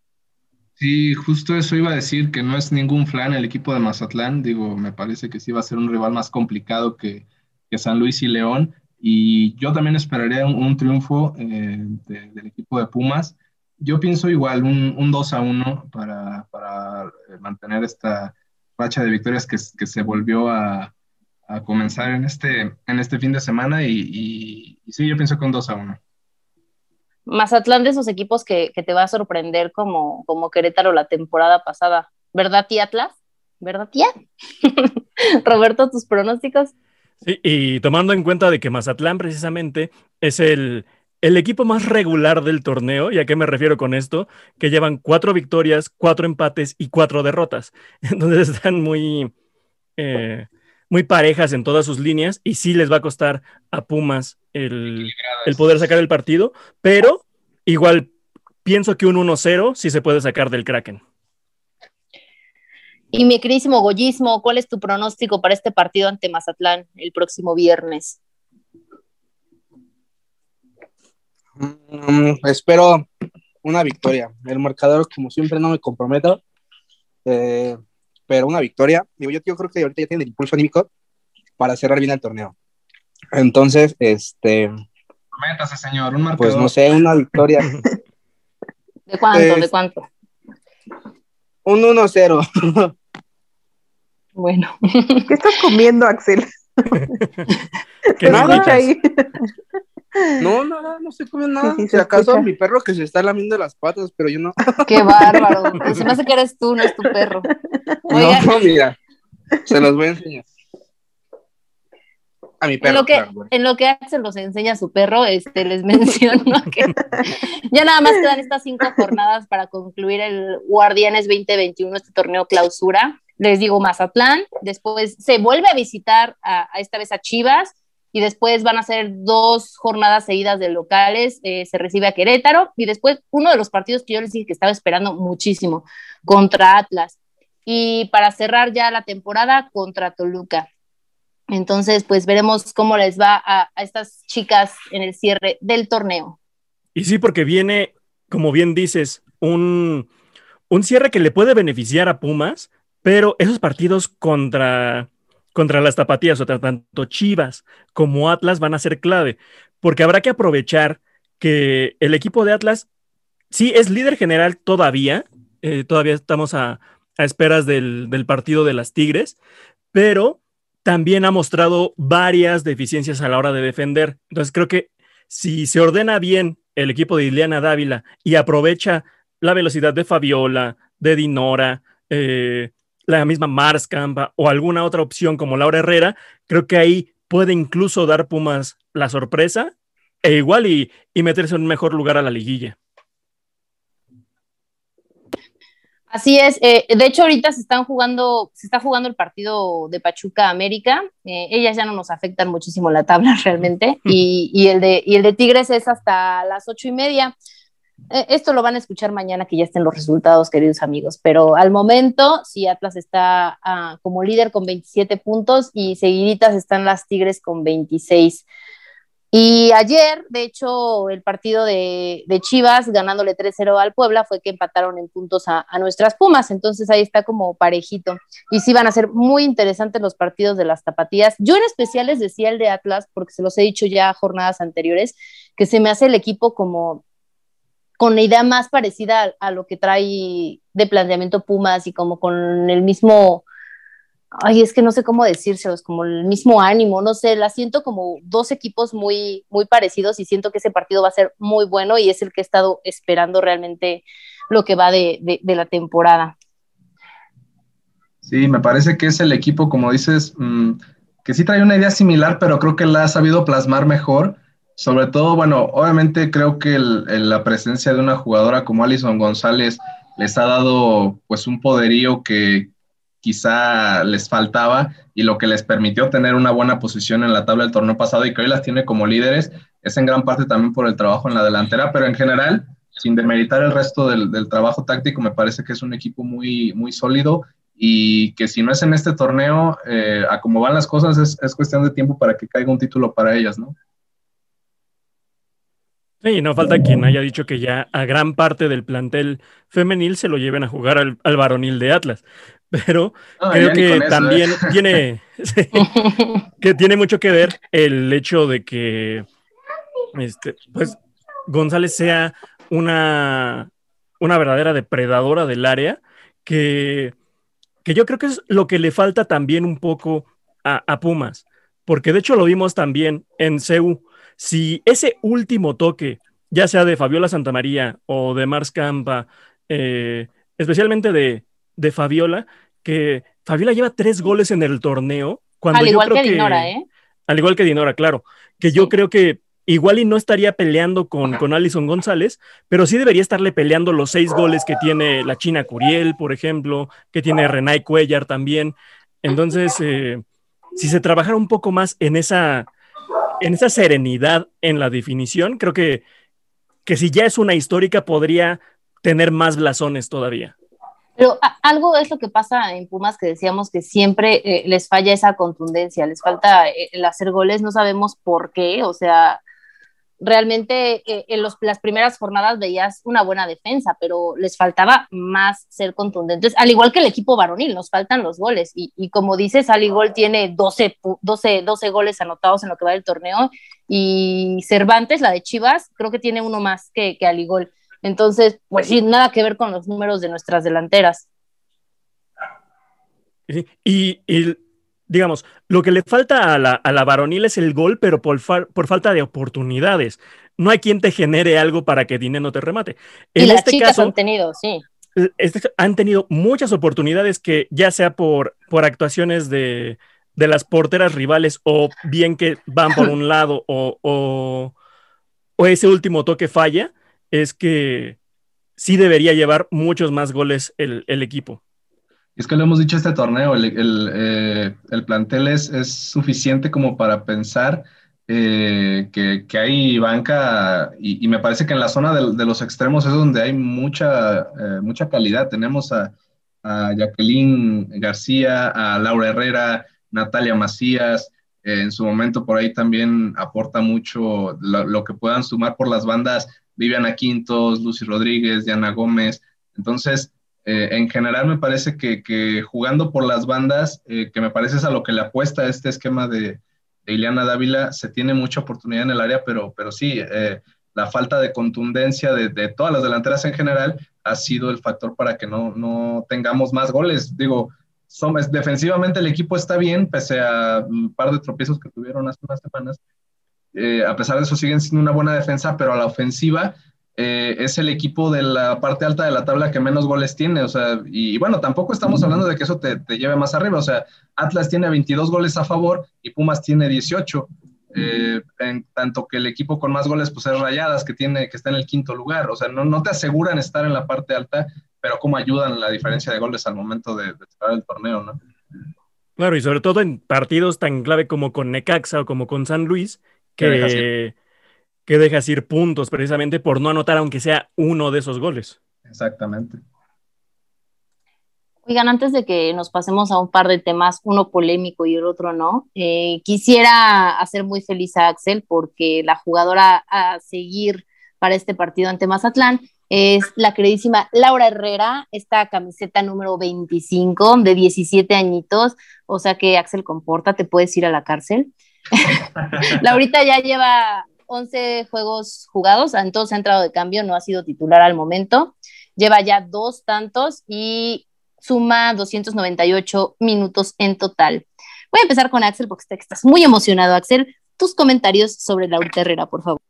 Sí, justo eso iba a decir, que no es ningún flan el equipo de Mazatlán. Digo, me parece que sí va a ser un rival más complicado que, que San Luis y León. Y yo también esperaría un, un triunfo eh, de, del equipo de Pumas. Yo pienso igual, un, un 2 a 1 para, para, mantener esta racha de victorias que, que se volvió a, a, comenzar en este, en este fin de semana. Y, y, y sí, yo pienso un 2 a 1. Mazatlán de esos equipos que, que, te va a sorprender como, como Querétaro la temporada pasada. ¿Verdad, tía Atlas? ¿Verdad, tía? Roberto, tus pronósticos. Sí, y tomando en cuenta de que Mazatlán precisamente es el, el equipo más regular del torneo, ¿y a qué me refiero con esto? Que llevan cuatro victorias, cuatro empates y cuatro derrotas. Entonces están muy, eh, muy parejas en todas sus líneas y sí les va a costar a Pumas el, el poder sacar el partido, pero igual pienso que un 1-0 sí se puede sacar del Kraken. Y mi queridísimo Goyismo, ¿cuál es tu pronóstico para este partido ante Mazatlán el próximo viernes? Mm, espero una victoria. El marcador, como siempre, no me comprometo, eh, pero una victoria. Digo, yo, yo, creo que ahorita ya tiene el impulso anímico para cerrar bien el torneo. Entonces, este. Métase, señor, un marcador. Pues no sé, una victoria. ¿De cuánto? ¿De cuánto? Un 1-0. Bueno. ¿Qué estás comiendo, Axel? ¿Qué nada ahí? No, nada, no estoy comiendo nada. Sí, sí, si acaso escucha. mi perro que se está lamiendo las patas, pero yo no. Qué bárbaro. Pues se me hace que eres tú, no es tu perro. No, mira. Se los voy a enseñar. A mi perro. En lo que, claro, en lo que Axel nos enseña a su perro, este, les menciono que ya nada más quedan estas cinco jornadas para concluir el Guardianes 2021, este torneo clausura. Les digo Mazatlán, después se vuelve a visitar a, a esta vez a Chivas y después van a ser dos jornadas seguidas de locales, eh, se recibe a Querétaro y después uno de los partidos que yo les dije que estaba esperando muchísimo contra Atlas y para cerrar ya la temporada contra Toluca. Entonces, pues veremos cómo les va a, a, estas chicas en el cierre del torneo. Y sí, porque viene, como bien dices, un, un cierre que le puede beneficiar a Pumas, pero esos partidos contra, contra las tapatías, o sea, tanto Chivas como Atlas van a ser clave, porque habrá que aprovechar que el equipo de Atlas sí es líder general todavía, eh, todavía estamos a, a esperas del, del partido de las Tigres, pero también ha mostrado varias deficiencias a la hora de defender. Entonces creo que si se ordena bien el equipo de Ileana Dávila y aprovecha la velocidad de Fabiola, de Dinora, eh, la misma Marskamp o alguna otra opción como Laura Herrera, creo que ahí puede incluso dar Pumas la sorpresa e igual y, y meterse en un mejor lugar a la liguilla. Así es. Eh, de hecho, ahorita se están jugando, se está jugando el partido de Pachuca América. Eh, ellas ya no nos afectan muchísimo la tabla realmente. Y, y, el de, y el de Tigres es hasta las ocho y media. Eh, esto lo van a escuchar mañana que ya estén los resultados, queridos amigos. Pero al momento, sí, Atlas está ah, como líder con 27 puntos y seguiditas están las Tigres con 26. Y ayer, de hecho, el partido de, Chivas ganándole 3-0 al Puebla fue que empataron en puntos a, a, nuestras Pumas, entonces ahí está como parejito. Y sí van a ser muy interesantes los partidos de las tapatías. Yo en especial les decía el de Atlas, porque se los he dicho ya jornadas anteriores, que se me hace el equipo como con la idea más parecida a, lo que trae de planteamiento Pumas y como con el mismo ay, es que no sé cómo decírselos, como el mismo ánimo, no sé, la siento como dos equipos muy, muy parecidos y siento que ese partido va a ser muy bueno y es el que he estado esperando realmente lo que va de, de, la temporada. Sí, me parece que es el equipo, como dices, mmm, que sí trae una idea similar, pero creo que la ha sabido plasmar mejor. Sobre todo, bueno, obviamente creo que el, la presencia de una jugadora como Alison González les ha dado pues un poderío que, quizá les faltaba y lo que les permitió tener una buena posición en la tabla del torneo pasado y que hoy las tiene como líderes es en gran parte también por el trabajo en la delantera, pero en general, sin demeritar el resto del, trabajo táctico, me parece que es un equipo muy, muy sólido y que si no es en este torneo, eh, a cómo van las cosas, es, es cuestión de tiempo para que caiga un título para ellas, ¿no? Sí, no falta quien haya dicho que ya a gran parte del plantel femenil se lo lleven a jugar al, al varonil de Atlas. Pero creo que eso, también ¿eh? tiene, sí, que tiene mucho que ver el hecho de que este, pues, González sea una, una verdadera depredadora del área, que, que yo creo que es lo que le falta también un poco a, a Pumas, porque de hecho lo vimos también en CEU. Si ese último toque, ya sea de Fabiola Santamaría o de Mars Campa, eh, especialmente de, de Fabiola, que Fabiola lleva tres goles en el torneo. Cuando Al yo igual creo que Dinora, ¿eh? Al igual que Dinora, claro. Que yo creo que igual y no estaría peleando con, con Alison González, pero sí debería estarle peleando los seis goles que tiene la China Curiel, por ejemplo, que tiene Renay Cuellar también. Entonces, eh, si se trabajara un poco más en esa, en esa serenidad en la definición, creo que, que si ya es una histórica, podría tener más blasones todavía. Pero algo es lo que pasa en Pumas que decíamos que siempre eh, les falla esa contundencia, les falta eh, el hacer goles, no sabemos por qué, o sea, realmente eh, en los- las primeras jornadas veías una buena defensa, pero les faltaba más ser contundentes, al igual que el equipo varonil, nos faltan los goles, y, y como dices, Aligol tiene 12, pu- 12, 12 goles anotados en lo que va del torneo, y Cervantes, la de Chivas, creo que tiene uno más que, que Aligol. Entonces, pues sí, nada que ver con los números de nuestras delanteras. Y, y, digamos, lo que le falta a la, a la varonil es el gol, pero por, fa- por falta de oportunidades. No hay quien te genere algo para que Dine no te remate. Y En las este chicas caso, han tenido, sí. este- han tenido muchas oportunidades que ya sea por, por actuaciones de, de las porteras rivales o bien que van por un lado o, o, o ese último toque falla, es que sí debería llevar muchos más goles el, el equipo. Es que lo hemos dicho este torneo, el, el, eh, el plantel es, es, suficiente como para pensar eh, que, que, hay banca y, me parece que en la zona de, de los extremos es donde hay mucha, eh, mucha calidad. Tenemos a, a, Jacqueline García, a Laura Herrera, Natalia Macías, en su momento por ahí también aporta mucho lo, lo, que puedan sumar por las bandas Viviana Quintos, Lucy Rodríguez, Diana Gómez. Entonces, eh, en general me parece que, que, jugando por las bandas, eh, que me parece es a lo que le apuesta este esquema de, de Ileana Dávila, se tiene mucha oportunidad en el área, pero, pero sí, eh, la falta de contundencia de, de, todas las delanteras en general ha sido el factor para que no, no tengamos más goles. Digo, somos, defensivamente el equipo está bien, pese a un par de tropiezos que tuvieron hace unas semanas. Eh, a pesar de eso siguen siendo una buena defensa, pero a la ofensiva eh, es el equipo de la parte alta de la tabla que menos goles tiene, o sea, y, bueno, tampoco estamos hablando de que eso te, lleve más arriba, o sea, Atlas tiene 22 goles a favor y Pumas tiene 18, eh, en tanto que el equipo con más goles pues es Rayadas, que, tiene, que está en el quinto lugar, o sea, no, no te aseguran estar en la parte alta, pero cómo ayudan la diferencia de goles al momento de, de cerrar el torneo, ¿no? Claro, y sobre todo en partidos tan clave como con Necaxa o como con San Luis, que que dejas ir puntos precisamente por no anotar aunque sea uno de esos goles. Exactamente. Oigan, antes de que nos pasemos a un par de temas, uno polémico y el otro no, eh, quisiera hacer muy feliz a Axel porque la jugadora a seguir para este partido ante Mazatlán es la queridísima Laura Herrera, esta camiseta número 25 de 17 añitos, o sea que Axel comporta, te puedes ir a la cárcel. Laurita ya lleva 11 juegos jugados, entonces ha entrado de cambio, no ha sido titular al momento, lleva ya dos tantos y suma 298 minutos en total. Voy a empezar con Axel porque estás muy emocionado, Axel. Tus comentarios sobre Laurita Herrera, por favor.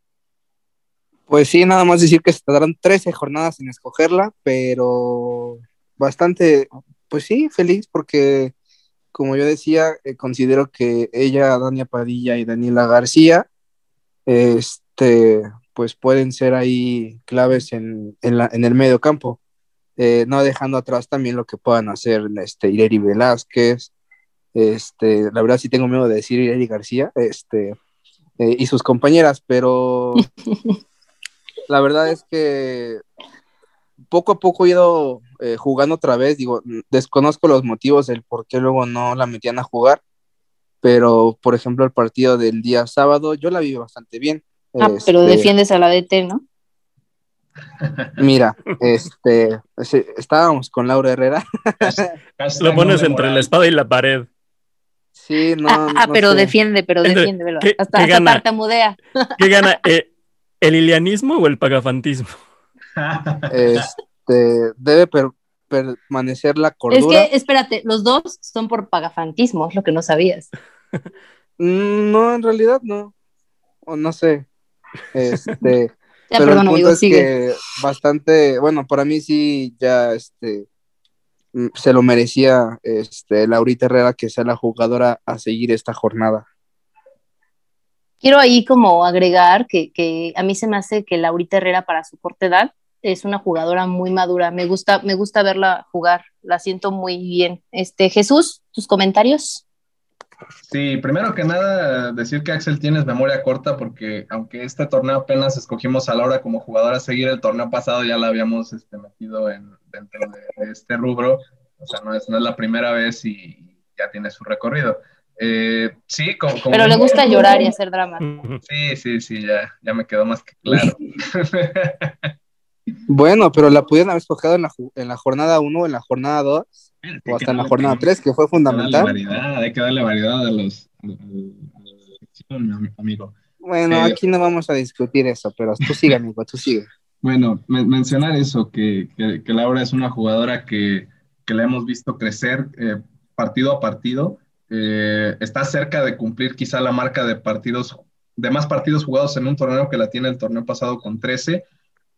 Pues sí, nada más decir que se tardaron 13 jornadas en escogerla, pero bastante, pues sí, feliz porque, como yo decía, eh, considero que ella, Dania Padilla y Daniela García este, pues pueden ser ahí claves en, el medio campo, eh, no dejando atrás también lo que puedan hacer este, Ireri Velázquez, este, la verdad sí tengo miedo de decir Ireri García, este, eh, y sus compañeras, pero la verdad es que poco a poco he ido eh, jugando otra vez, digo, desconozco los motivos del por qué luego no la metían a jugar, pero por ejemplo el partido del día sábado yo la vi bastante bien. Ah, pero este, defiendes a la DT, ¿no? Mira, este, estábamos con Laura Herrera. Lo pones entre la espada y la pared. Sí, no. Ah, ah pero defiende, pero defiende, ¿qué, hasta, ¿qué gana? ¿Qué gana? Eh, ¿El ilianismo o el pagafantismo? Este, debe permanecer la cordura. Es que, espérate, los dos son por pagafantismo, es lo que no sabías. Mm, no, en realidad no. O no sé. Este. ya, pero el punto es que bastante, bueno, para mí sí, ya este mm, se lo merecía este Laurita Herrera que sea la jugadora a seguir esta jornada. Quiero ahí como agregar que, que a mí se me hace que Laurita Herrera para su corta edad es una jugadora muy madura. Me gusta, me gusta verla jugar. La siento muy bien. Este, Jesús, tus comentarios. Sí, primero que nada, decir que Axel tienes memoria corta porque aunque este torneo apenas escogimos a Laura como jugadora a seguir, el torneo pasado ya la habíamos este, metido en, dentro de, este rubro. O sea, no es, no es la primera vez y ya tiene su recorrido. Eh, sí, como, Pero le gusta llorar y hacer drama. Sí, sí, sí, ya, ya me quedó más que claro. Bueno, pero la pudieron haber escogido en la, en la jornada 1, en la jornada 2, o hasta en la jornada 3, que fue fundamental. Hay que darle variedad, a los a, mi amigo. Bueno, eh, aquí no vamos a discutir eso, pero tú sigue, amigo, tú sigue. Bueno, mencionar eso, que, que, Laura es una jugadora que, que la hemos visto crecer eh, partido a partido. Eh, está cerca de cumplir quizá la marca de partidos, de más partidos jugados en un torneo que la tiene el torneo pasado con 13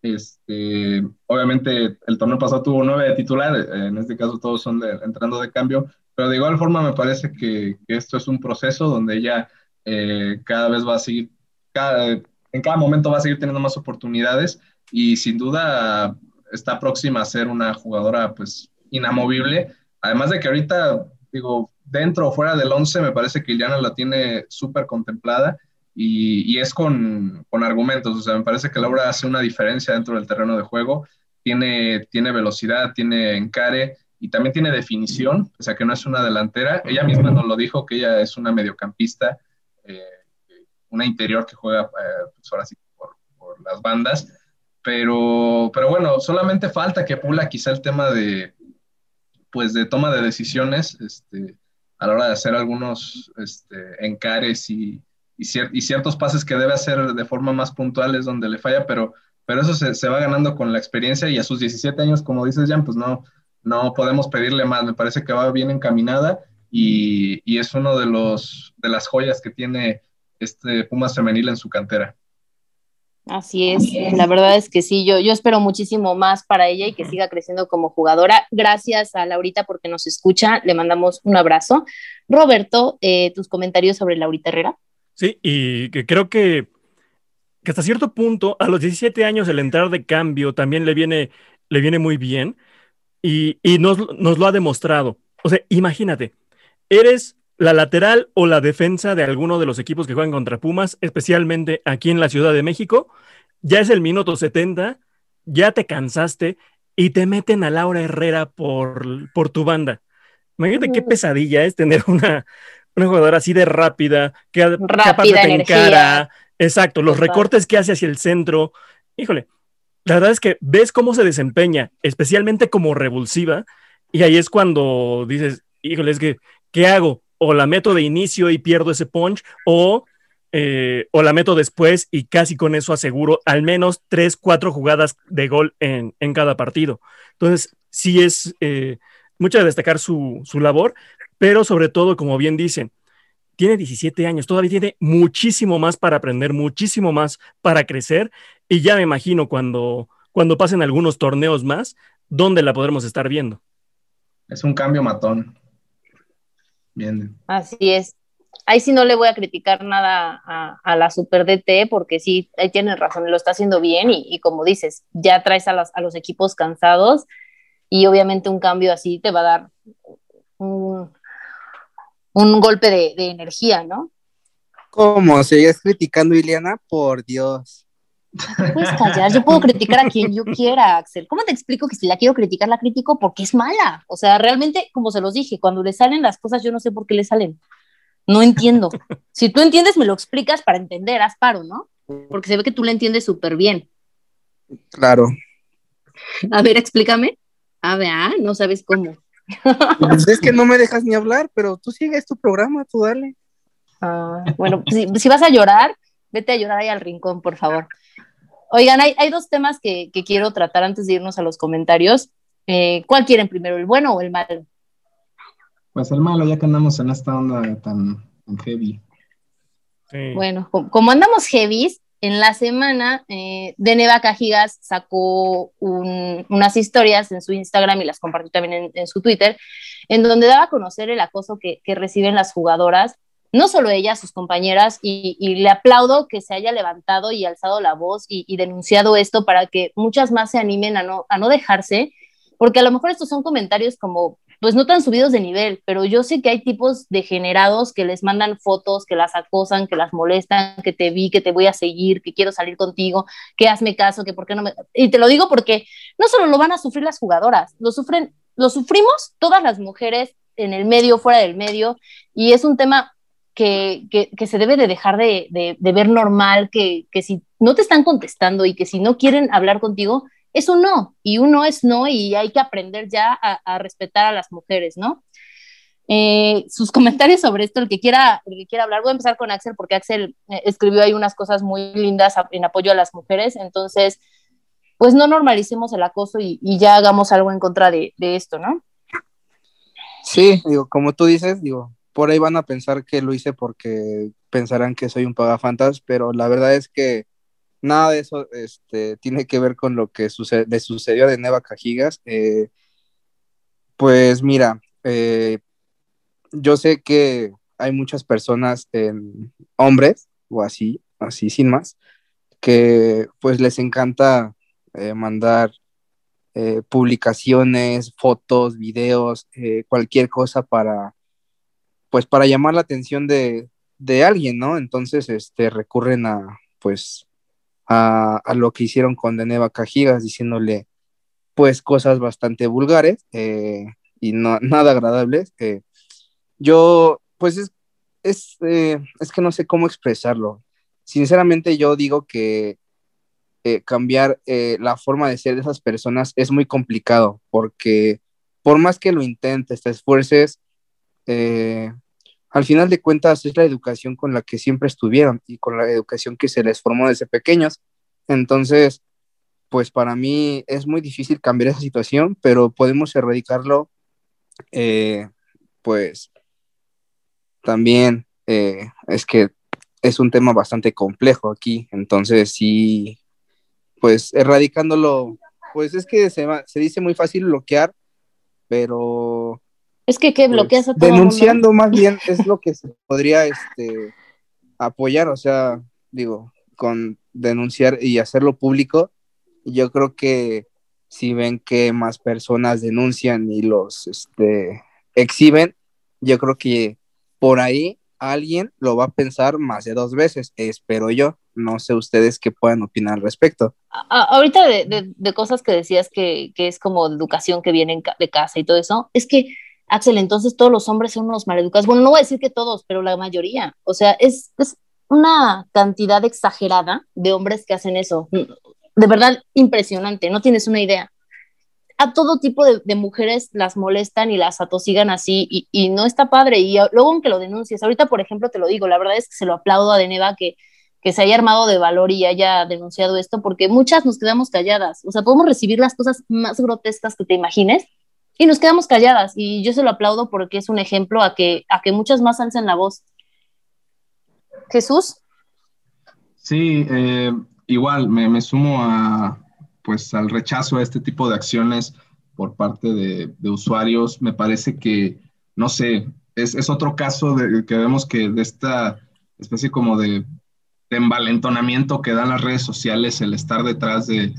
este, obviamente el torneo pasado tuvo nueve de titular, en este caso todos son entrando de cambio, pero de igual forma me parece que, esto es un proceso donde ella eh, cada vez va a seguir, en cada momento va a seguir teniendo más oportunidades y sin duda está próxima a ser una jugadora pues inamovible, además de que ahorita digo, dentro o fuera del 11 me parece que Iliana la tiene súper contemplada y, es con, con, argumentos. O sea, me parece que Laura hace una diferencia dentro del terreno de juego. Tiene, tiene velocidad, tiene encare y también tiene definición, o sea, que no es una delantera. Ella misma nos lo dijo, que ella es una mediocampista, eh, una interior que juega, eh, pues ahora sí, por, por, las bandas. Pero, pero bueno, solamente falta que pula quizá el tema de, pues, de toma de decisiones este, a la hora de hacer algunos este, encares y, y, ciertos pases que debe hacer de forma más puntual es donde le falla, pero, pero eso se, va ganando con la experiencia y a sus 17 años, como dices, Jan, pues no, no podemos pedirle más. Me parece que va bien encaminada y, y es uno de, los, de las joyas que tiene este Pumas femenil en su cantera. Así es, la verdad es que sí, yo, yo espero muchísimo más para ella y que siga creciendo como jugadora. Gracias a Laurita porque nos escucha, le mandamos un abrazo. Roberto, eh, tus comentarios sobre Laurita Herrera. Sí, y que creo que, que hasta cierto punto, a los 17 años, el entrar de cambio también le viene, le viene muy bien y, y nos, nos lo ha demostrado. O sea, imagínate, eres la lateral o la defensa de alguno de los equipos que juegan contra Pumas, especialmente aquí en la Ciudad de México, ya es el minuto 70, ya te cansaste y te meten a Laura Herrera por, por tu banda. Imagínate qué pesadilla es tener una, una jugadora así de rápida, que capaz de. Exacto, los recortes que hace hacia el centro. Híjole, la verdad es que ves cómo se desempeña, especialmente como revulsiva, y ahí es cuando dices, híjole, es que, ¿qué hago? o la meto de inicio y pierdo ese punch, o, eh, o la meto después y casi con eso aseguro al menos tres, cuatro jugadas de gol en, cada partido. Entonces, sí es eh, mucho de destacar su, su labor, pero sobre todo, como bien dicen, tiene 17 años, todavía tiene muchísimo más para aprender, muchísimo más para crecer, y ya me imagino cuando, cuando pasen algunos torneos más, ¿dónde la podremos estar viendo? Es un cambio matón. Así es. Ahí sí no le voy a criticar nada a, la Super DT porque sí, ahí tienes razón, lo está haciendo bien y, como dices, ya traes a los, a los, equipos cansados y obviamente un cambio así te va a dar un, golpe de, de, energía, ¿no? ¿Cómo? ¿Seguías criticando, Ileana? Por Dios. puedes callar, yo puedo criticar a quien yo quiera, Axel. ¿Cómo te explico que si la quiero criticar, la critico porque es mala? O sea, realmente, como se los dije, cuando le salen las cosas, yo no sé por qué le salen. No entiendo. Si tú entiendes, me lo explicas para entender, Asparo, ¿no? Porque se ve que tú le entiendes súper bien. Claro. A ver, explícame. A ver, ah, no sabes cómo. Pues es que no me dejas ni hablar, pero tú sigues tu programa, tú dale. Ah, bueno, si, si vas a llorar, vete a llorar ahí al rincón, por favor. Oigan, hay, dos temas que, quiero tratar antes de irnos a los comentarios. Eh, ¿Cuál quieren primero, el bueno o el malo? Pues el malo, ya que andamos en esta onda tan, heavy. Bueno, como andamos heavy, en la semana eh, Deneva Cajigas sacó unas historias en su Instagram y las compartió también en, su Twitter, en donde daba a conocer el acoso que, reciben las jugadoras no solo ella, sus compañeras, y, le aplaudo que se haya levantado y alzado la voz y, denunciado esto para que muchas más se animen a no, a no dejarse, porque a lo mejor estos son comentarios como, pues no tan subidos de nivel, pero yo sé que hay tipos degenerados que les mandan fotos, que las acosan, que las molestan, que te vi, que te voy a seguir, que quiero salir contigo, que hazme caso, que por qué no me... Y te lo digo porque no solo lo van a sufrir las jugadoras, lo sufren, lo sufrimos todas las mujeres en el medio, fuera del medio, y es un tema que, se debe de dejar de, ver normal, que, si no te están contestando y que si no quieren hablar contigo, es un no, y un no es no, y hay que aprender ya a, respetar a las mujeres, ¿no? Eh, sus comentarios sobre esto, el que, quiera, el que quiera hablar, voy a empezar con Axel, porque Axel eh, escribió ahí unas cosas muy lindas en apoyo a las mujeres, entonces, pues no normalicemos el acoso y, ya hagamos algo en contra de, de esto, ¿no? Sí, digo, como tú dices, digo, por ahí van a pensar que lo hice porque pensarán que soy un pagafantas, pero la verdad es que nada de eso este, tiene que ver con lo que le sucedió a Neva Cajigas. Eh, pues mira, eh, yo sé que hay muchas personas, hombres o así, así sin más, que pues les encanta eh, mandar publicaciones, fotos, videos, cualquier cosa para pues para llamar la atención de, alguien, ¿no? Entonces, este, recurren a, pues, a, lo que hicieron con Deneva Cajigas, diciéndole, pues, cosas bastante vulgares eh, y no, nada agradables. Eh, yo, pues, es, es, eh, es, que no sé cómo expresarlo. Sinceramente, yo digo que cambiar la forma de ser de esas personas es muy complicado, porque por más que lo intentes, te esfuerces, al final de cuentas es la educación con la que siempre estuvieron y con la educación que se les formó desde pequeños. Entonces, pues para mí es muy difícil cambiar esa situación, pero podemos erradicarlo, eh, pues también eh, es que es un tema bastante complejo aquí. Entonces, sí, pues erradicándolo, pues es que se, se dice muy fácil bloquear, pero... Es que, ¿qué? Pues, ¿Bloqueas a todo Denunciando más bien es lo que se podría este, apoyar, o sea, digo, con denunciar y hacerlo público, yo creo que si ven que más personas denuncian y los este, exhiben, yo creo que por ahí alguien lo va a pensar más de dos veces, espero yo. No sé ustedes qué puedan opinar al respecto. ahorita de, cosas que decías que, es como educación que viene de casa y todo eso, es que, Axel, entonces todos los hombres son unos maleducados. Bueno, no voy a decir que todos, pero la mayoría. O sea, es, es una cantidad exagerada de hombres que hacen eso. De verdad, impresionante, no tienes una idea a todo tipo de, mujeres las molestan y las atosigan así y, no está padre. Y luego aunque lo denuncies, ahorita por ejemplo te lo digo, la verdad es que se lo aplaudo a Deneva que, que se haya armado de valor y haya denunciado esto, porque muchas nos quedamos calladas. O sea, podemos recibir las cosas más grotescas que te imagines y nos quedamos calladas. Y yo se lo aplaudo porque es un ejemplo a que, a que muchas más alcen la voz. Jesús. Sí, eh, igual me sumo a, pues al rechazo a este tipo de acciones por parte de, usuarios, me parece que, no sé, es, otro caso de, que vemos que de esta especie como de, envalentonamiento que dan las redes sociales, el estar detrás de,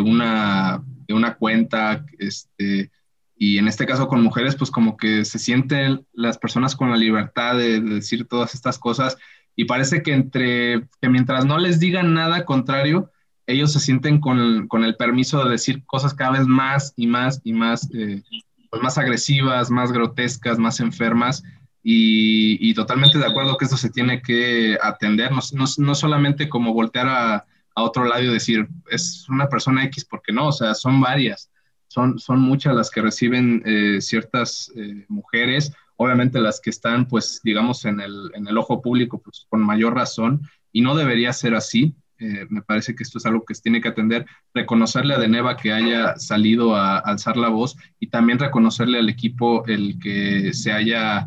una, de una cuenta, este, y en este caso con mujeres, pues como que se sienten las personas con la libertad de, de, decir todas estas cosas y parece que entre que mientras no les digan nada contrario, ellos se sienten con, con, el permiso de decir cosas cada vez más y más y más, eh, pues más agresivas, más grotescas, más enfermas. Y, y, totalmente de acuerdo que esto se tiene que atender, no, no, no solamente como voltear a, a, otro lado y decir, es una persona X, porque no, o sea, son varias, son, son muchas las que reciben eh, ciertas eh, mujeres, obviamente las que están, pues, digamos, en el, en el ojo público, pues, con mayor razón, y no debería ser así. Eh, me parece que esto es algo que se tiene que atender, reconocerle a Deneva que haya salido a, alzar la voz y también reconocerle al equipo el que se haya,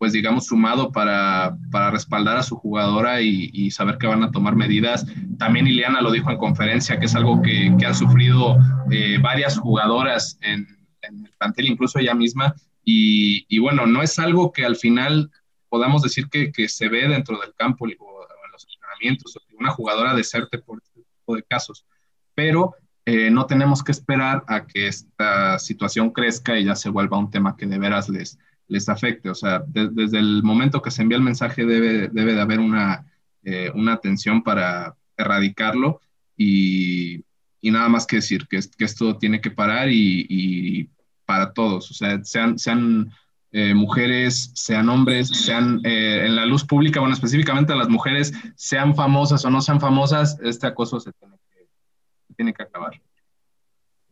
pues digamos, sumado para, para respaldar a su jugadora y, saber que van a tomar medidas. También Ileana lo dijo en conferencia, que es algo que, que han sufrido eh, varias jugadoras en, el plantel, incluso ella misma. Y, bueno, no es algo que al final podamos decir que, que se ve dentro del campo o una jugadora deserte por este tipo de casos. Pero eh, no tenemos que esperar a que esta situación crezca y ya se vuelva un tema que de veras les, les afecte. O sea, desde el momento que se envía el mensaje debe, debe de haber una, eh, una atención para erradicarlo y, y, nada más que decir que, que esto tiene que parar y, y, para todos. O sea, sean, sean eh, mujeres, sean hombres, sean eh, en la luz pública, bueno, específicamente a las mujeres, sean famosas o no sean famosas, este acoso se tiene que, acabar.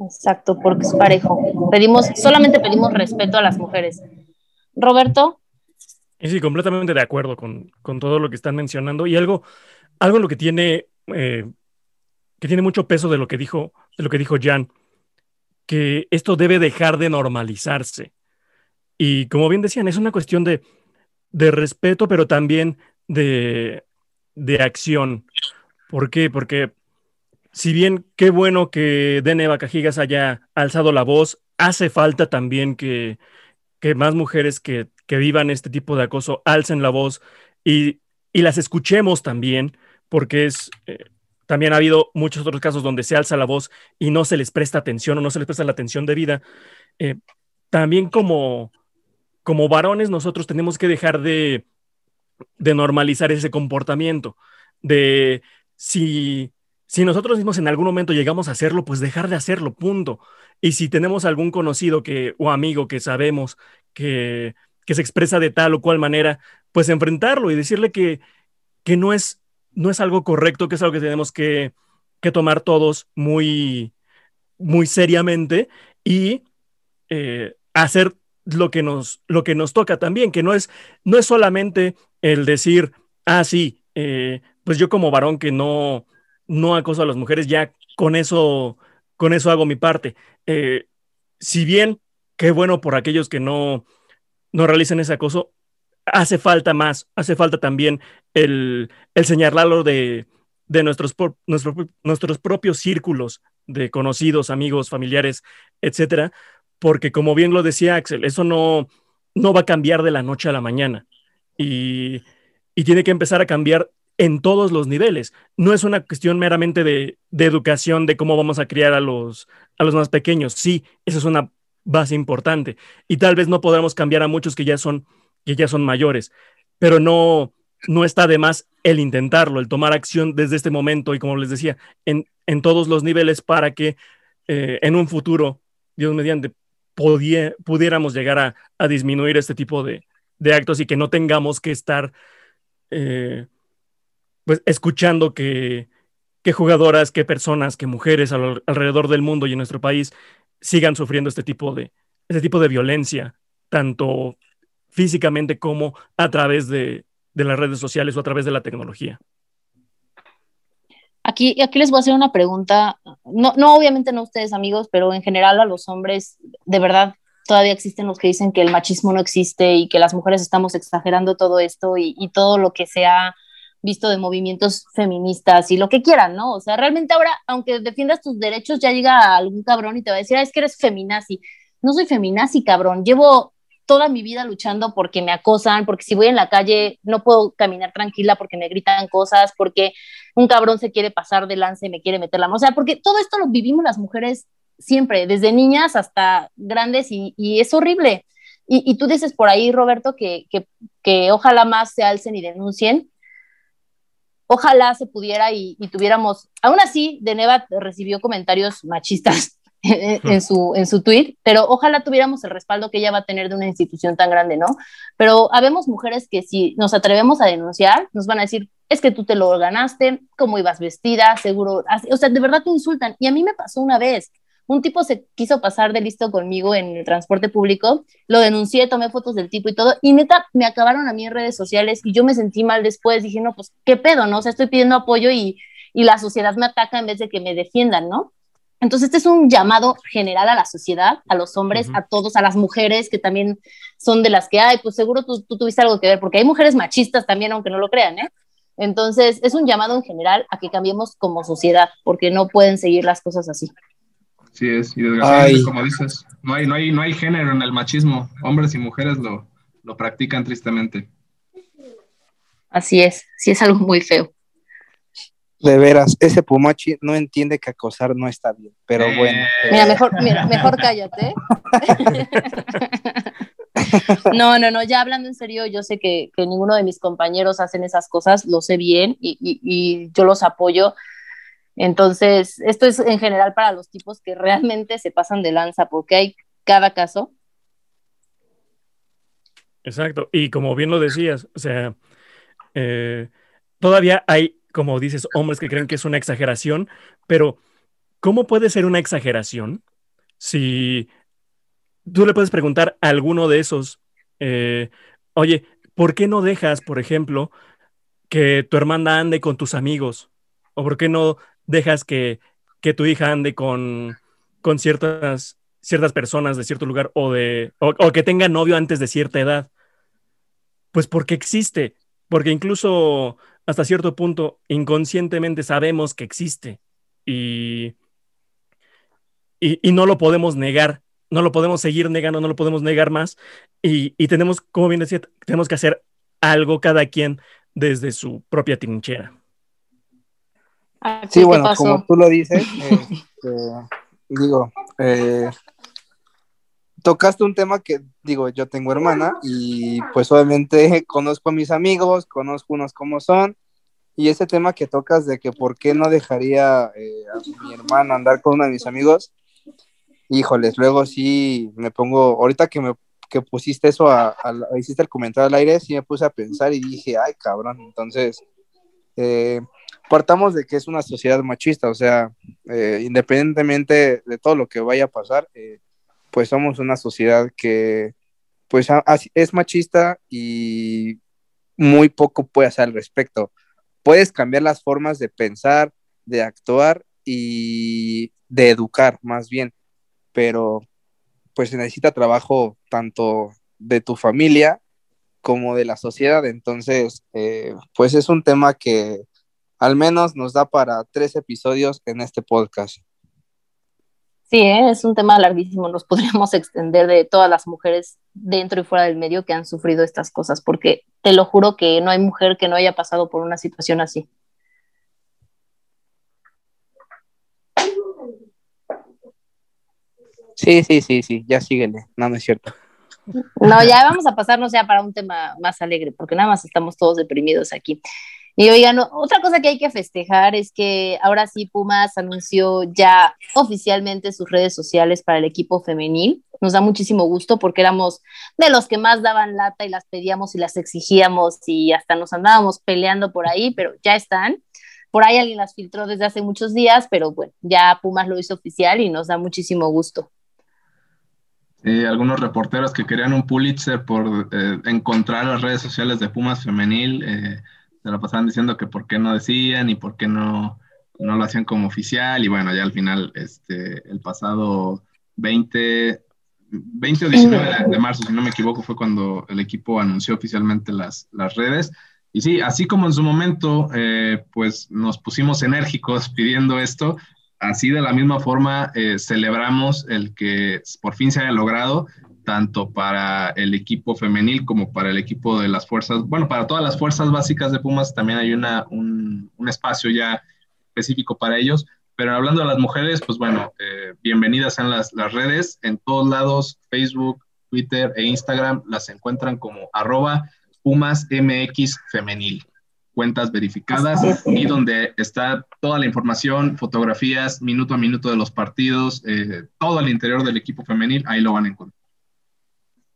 Exacto, porque es parejo. Pedimos, solamente pedimos respeto a las mujeres. Roberto. Sí, completamente de acuerdo con, todo lo que están mencionando. Y algo, algo lo que tiene, eh, que tiene mucho peso de lo que dijo, de lo que dijo Jan, que esto debe dejar de normalizarse. Y como bien decían, es una cuestión de, respeto, pero también de, acción. ¿Por qué? Porque si bien qué bueno que Dene Cajigas haya alzado la voz, hace falta también que, más mujeres que, vivan este tipo de acoso alcen la voz y, las escuchemos también, porque es... Eh, también ha habido muchos otros casos donde se alza la voz y no se les presta atención o no se les presta la atención debida. Eh, también como, como varones nosotros tenemos que dejar de, normalizar ese comportamiento, de si, si nosotros mismos en algún momento llegamos a hacerlo, pues dejar de hacerlo, punto. Y si tenemos algún conocido que, o amigo que sabemos que, se expresa de tal o cual manera, pues enfrentarlo y decirle que, que no, es, no es algo correcto, que es algo que tenemos que, tomar todos muy, muy seriamente y eh, hacer lo que nos, lo que nos toca también, que no es, no es solamente el decir, ah, sí, eh, pues yo como varón que no, no acoso a las mujeres, ya con eso, con eso hago mi parte. Eh, si bien, qué bueno por aquellos que no, no realicen ese acoso, hace falta más, hace falta también el, el señalarlo de, de nuestros, nuestros propios círculos de conocidos, amigos, familiares, etcétera, porque como bien lo decía Axel, eso no, no va a cambiar de la noche a la mañana y, y tiene que empezar a cambiar en todos los niveles. No es una cuestión meramente de, de, educación, de cómo vamos a criar a los, a los más pequeños. Sí, esa es una base importante. Y tal vez no podamos cambiar a muchos que ya son, que ya son mayores, pero no, no está de más el intentarlo, el tomar acción desde este momento y como les decía, en, en todos los niveles para que eh, en un futuro, Dios mediante, pudiéramos llegar a, a, disminuir este tipo de, de, actos y que no tengamos que estar eh, pues escuchando que, que, jugadoras, que personas, que mujeres alrededor del mundo y en nuestro país sigan sufriendo este tipo de, este tipo de violencia, tanto físicamente como a través de, de las redes sociales o a través de la tecnología. Aquí, aquí les voy a hacer una pregunta, no, no obviamente no ustedes amigos, pero en general a los hombres, de verdad, todavía existen los que dicen que el machismo no existe y que las mujeres estamos exagerando todo esto y, y todo lo que se ha visto de movimientos feministas y lo que quieran, ¿no? O sea, realmente ahora, aunque defiendas tus derechos, ya llega algún cabrón y te va a decir, ah, es que eres feminazi. No soy feminazi, cabrón. Llevo toda mi vida luchando porque me acosan, porque si voy en la calle no puedo caminar tranquila porque me gritan cosas, porque un cabrón se quiere pasar de lance y me quiere meter la mano. O sea, porque todo esto lo vivimos las mujeres siempre, desde niñas hasta grandes y, es horrible. Y, tú dices por ahí, Roberto, que, que, ojalá más se alcen y denuncien. Ojalá se pudiera y, tuviéramos, aún así, de Neva recibió comentarios machistas en, su, en su tweet, pero ojalá tuviéramos el respaldo que ella va a tener de una institución tan grande, ¿no? Pero habemos mujeres que si nos atrevemos a denunciar, nos van a decir, es que tú te lo ganaste, cómo ibas vestida, seguro, así, o sea, de verdad te insultan. Y a mí me pasó una vez, un tipo se quiso pasar de listo conmigo en el transporte público, lo denuncié, tomé fotos del tipo y todo, y neta, me acabaron a mí en redes sociales y yo me sentí mal después, dije, no, pues, ¿qué pedo, no? O sea, estoy pidiendo apoyo y, y la sociedad me ataca en vez de que me defiendan, ¿no? Entonces, este es un llamado general a la sociedad, a los hombres, uh -huh. a todos, a las mujeres que también son de las que, ay, pues seguro tú, tú, tuviste algo que ver, porque hay mujeres machistas también, aunque no lo crean, ¿eh? Entonces, es un llamado en general a que cambiemos como sociedad, porque no pueden seguir las cosas así. Sí es, y desgraciadamente, como dices, no hay, no, hay, no hay género en el machismo, hombres y mujeres lo, lo practican tristemente. Así es, sí es algo muy feo. De veras, ese Pumachi no entiende que acosar no está bien, pero Eh. bueno. Mira, mejor, mira, mejor cállate. No, no, no, ya hablando en serio, yo sé que, que ninguno de mis compañeros hacen esas cosas, lo sé bien y, y, y yo los apoyo. Entonces, esto es en general para los tipos que realmente se pasan de lanza, porque hay cada caso. Exacto, y como bien lo decías, o sea, eh, todavía hay, como dices, hombres que creen que es una exageración, pero ¿cómo puede ser una exageración si tú le puedes preguntar a alguno de esos, eh, oye, ¿por qué no dejas, por ejemplo, que tu hermana ande con tus amigos? ¿O por qué no dejas que, que tu hija ande con, con ciertas, ciertas personas de cierto lugar o, de, o, que tenga novio antes de cierta edad? Pues porque existe, porque incluso hasta cierto punto inconscientemente sabemos que existe y, y, y no lo podemos negar no lo podemos seguir negando, no lo podemos negar más. Y, y, tenemos, como bien decía, tenemos que hacer algo cada quien desde su propia trinchera. Sí, bueno, como tú lo dices, este, digo, eh, tocaste un tema que, digo, yo tengo hermana y pues obviamente conozco a mis amigos, conozco unos como son. Y ese tema que tocas de que por qué no dejaría eh, a mi hermana andar con uno de mis amigos, híjoles, luego sí me pongo, ahorita que me que pusiste eso, a, a, hiciste el comentario al aire, sí me puse a pensar y dije, ay, cabrón, entonces, eh, partamos de que es una sociedad machista, o sea, eh, independientemente de todo lo que vaya a pasar, eh, pues somos una sociedad que, pues, es machista y muy poco puede hacer al respecto. Puedes cambiar las formas de pensar, de actuar y de educar, más bien pero pues se necesita trabajo tanto de tu familia como de la sociedad. Entonces, eh, pues es un tema que al menos nos da para tres episodios en este podcast. Sí, ¿eh? es un tema larguísimo. Nos podríamos extender de todas las mujeres dentro y fuera del medio que han sufrido estas cosas, porque te lo juro que no hay mujer que no haya pasado por una situación así. Sí, sí, sí, sí, ya síguele. No, no es cierto. No, ya vamos a pasarnos ya para un tema más alegre, porque nada más estamos todos deprimidos aquí. Y oigan, otra cosa que hay que festejar es que ahora sí Pumas anunció ya oficialmente sus redes sociales para el equipo femenil. Nos da muchísimo gusto porque éramos de los que más daban lata y las pedíamos y las exigíamos y hasta nos andábamos peleando por ahí, pero ya están. Por ahí alguien las filtró desde hace muchos días, pero bueno, ya Pumas lo hizo oficial y nos da muchísimo gusto. Sí, algunos reporteros que querían un Pulitzer por eh, encontrar las redes sociales de Pumas femenil. Eh, se la pasaban diciendo que por qué no decían y por qué no, no lo hacían como oficial. Y bueno, ya al final, este, el pasado 20, 20 o 19 de, marzo, si no me equivoco, fue cuando el equipo anunció oficialmente las, las redes. Y sí, así como en su momento, eh, pues nos pusimos enérgicos pidiendo esto, así de la misma forma eh, celebramos el que por fin se haya logrado tanto para el equipo femenil como para el equipo de las fuerzas, bueno, para todas las fuerzas básicas de Pumas también hay una, un, espacio ya específico para ellos, pero hablando de las mujeres, pues bueno, eh, bienvenidas en las, las, redes, en todos lados, Facebook, Twitter e Instagram, las encuentran como arroba Pumas cuentas verificadas y donde está toda la información, fotografías, minuto a minuto de los partidos, eh, todo al interior del equipo femenil, ahí lo van a encontrar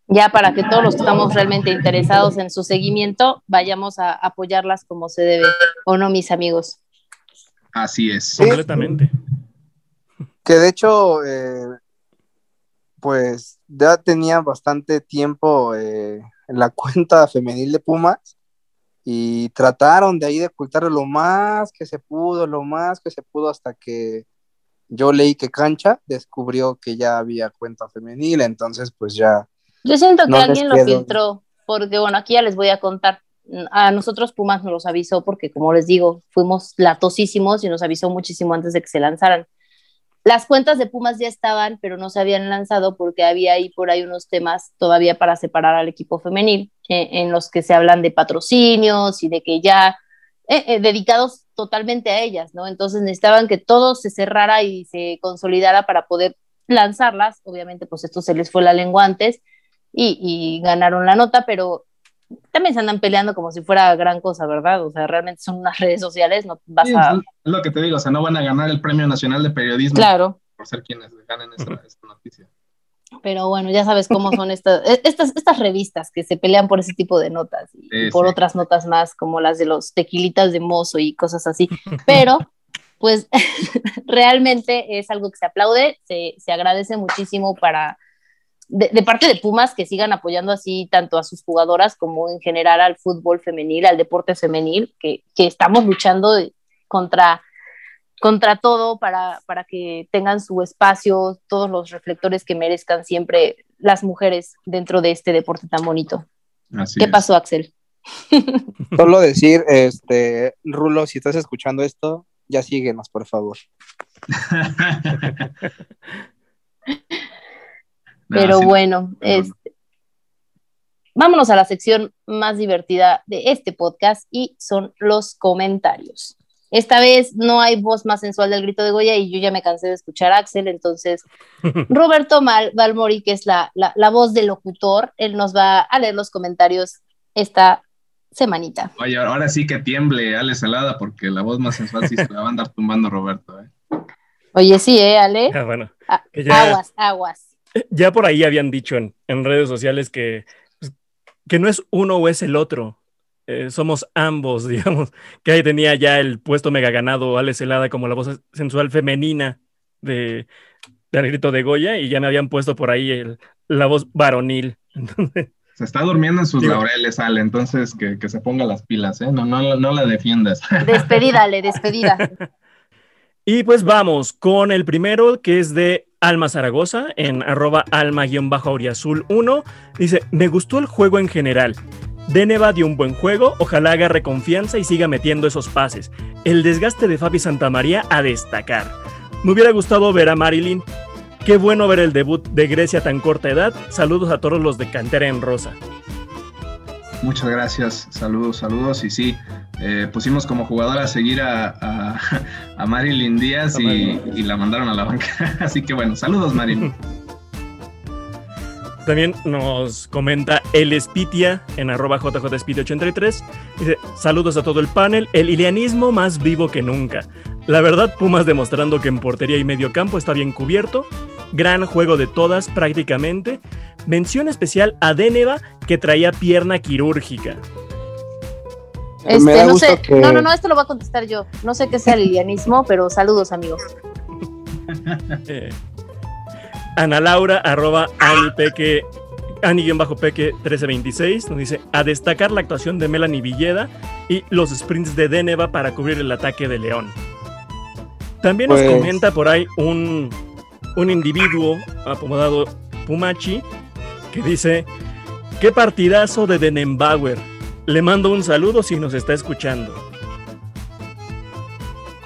ya para que todos los que estamos realmente interesados en su seguimiento vayamos a apoyarlas como se debe, ¿o no, mis amigos? Así es. Completamente. Que de hecho, eh, pues ya tenía bastante tiempo eh, en la cuenta femenil de Pumas y trataron de ahí de ocultar lo más que se pudo, lo más que se pudo hasta que yo leí que Cancha descubrió que ya había cuenta femenil, entonces pues ya yo siento que alguien lo filtró, porque bueno, aquí ya les voy a contar. A nosotros Pumas nos los avisó porque, como les digo, fuimos latosísimos y nos avisó muchísimo antes de que se lanzaran. Las cuentas de Pumas ya estaban, pero no se habían lanzado porque había ahí por ahí unos temas todavía para separar al equipo femenil, eh, en los que se hablan de patrocinios y de que ya eh, eh, dedicados totalmente a ellas, ¿no? Entonces necesitaban que todo se cerrara y se consolidara para poder lanzarlas. Obviamente, pues esto se les fue la lengua antes y, ganaron la nota, pero también se andan peleando como si fuera gran cosa, ¿verdad? O sea, realmente son unas redes sociales, no vas a... Es lo que te digo, o sea, no van a ganar el Premio Nacional de Periodismo claro. por ser quienes ganen esta, noticia. Pero bueno, ya sabes cómo son estas, e, estas, estas revistas que se pelean por ese tipo de notas y, por otras notas más, como las de los tequilitas de mozo y cosas así. Pero, pues, realmente es algo que se aplaude, se, se agradece muchísimo para de, parte de Pumas que sigan apoyando así tanto a sus jugadoras como en general al fútbol femenil, al deporte femenil, que, estamos luchando contra, contra todo para, para que tengan su espacio, todos los reflectores que merezcan siempre las mujeres dentro de este deporte tan bonito. ¿Qué pasó, Axel? Solo decir, este, Rulo, si estás escuchando esto, ya síguenos, por favor. Pero bueno, este, vámonos a la sección más divertida de este podcast y son los comentarios. Esta vez no hay voz más sensual del grito de Goya y yo ya me cansé de escuchar a Axel, entonces Roberto Mal Valmori, que es la, la, voz del locutor, él nos va a leer los comentarios esta semanita. Oye, ahora sí que tiemble Ale Salada, porque la voz más sensual sí se la va a andar tumbando Roberto. ¿eh? Oye, sí, ¿eh, Ale? Ah, bueno, Aguas, aguas ya por ahí habían dicho en, redes sociales que, pues, que no es uno o es el otro. Eh, somos ambos, digamos, que ahí tenía ya el puesto mega ganado Alex Helada como la voz sensual femenina de, del grito de Goya y ya me habían puesto por ahí el, la voz varonil. se está durmiendo en sus laureles, Ale, entonces que, se ponga las pilas, ¿eh? No, no, no la defiendas. Despedida, Ale, despedida. Y pues vamos con el primero que es de Alma Zaragoza en arroba alma-auriazul 1. Dice, me gustó el juego en general. Deneva dio un buen juego, ojalá agarre confianza y siga metiendo esos pases. El desgaste de Fabi Santamaría a destacar. Me hubiera gustado ver a Marilyn. Qué bueno ver el debut de Grecia tan corta edad. Saludos a todos los de Cantera en Rosa. Muchas gracias, saludos, saludos. Y sí, eh, pusimos como jugadora a seguir a, a, a Marilyn Díaz y, y, la mandaron a la banca. Así que bueno, saludos Marilyn. También nos comenta el Espitia en arroba jjspiti83. Dice, saludos a todo el panel, el ilianismo más vivo que nunca. La verdad, Pumas demostrando que en portería y medio campo está bien cubierto. Gran juego de todas prácticamente. Mención especial a Deneva que traía pierna quirúrgica. Este, no, sé, que... no, no, no, esto lo voy a contestar yo. No sé qué sea el ilianismo, pero saludos amigos. eh. Ana Laura, arroba Peque, Ani-Peque 1326, nos dice, a destacar la actuación de Melanie Villeda y los sprints de Deneva para cubrir el ataque de León. También pues... nos comenta por ahí un, un individuo apodado Pumachi que dice, qué partidazo de Denembauer. Le mando un saludo si nos está escuchando.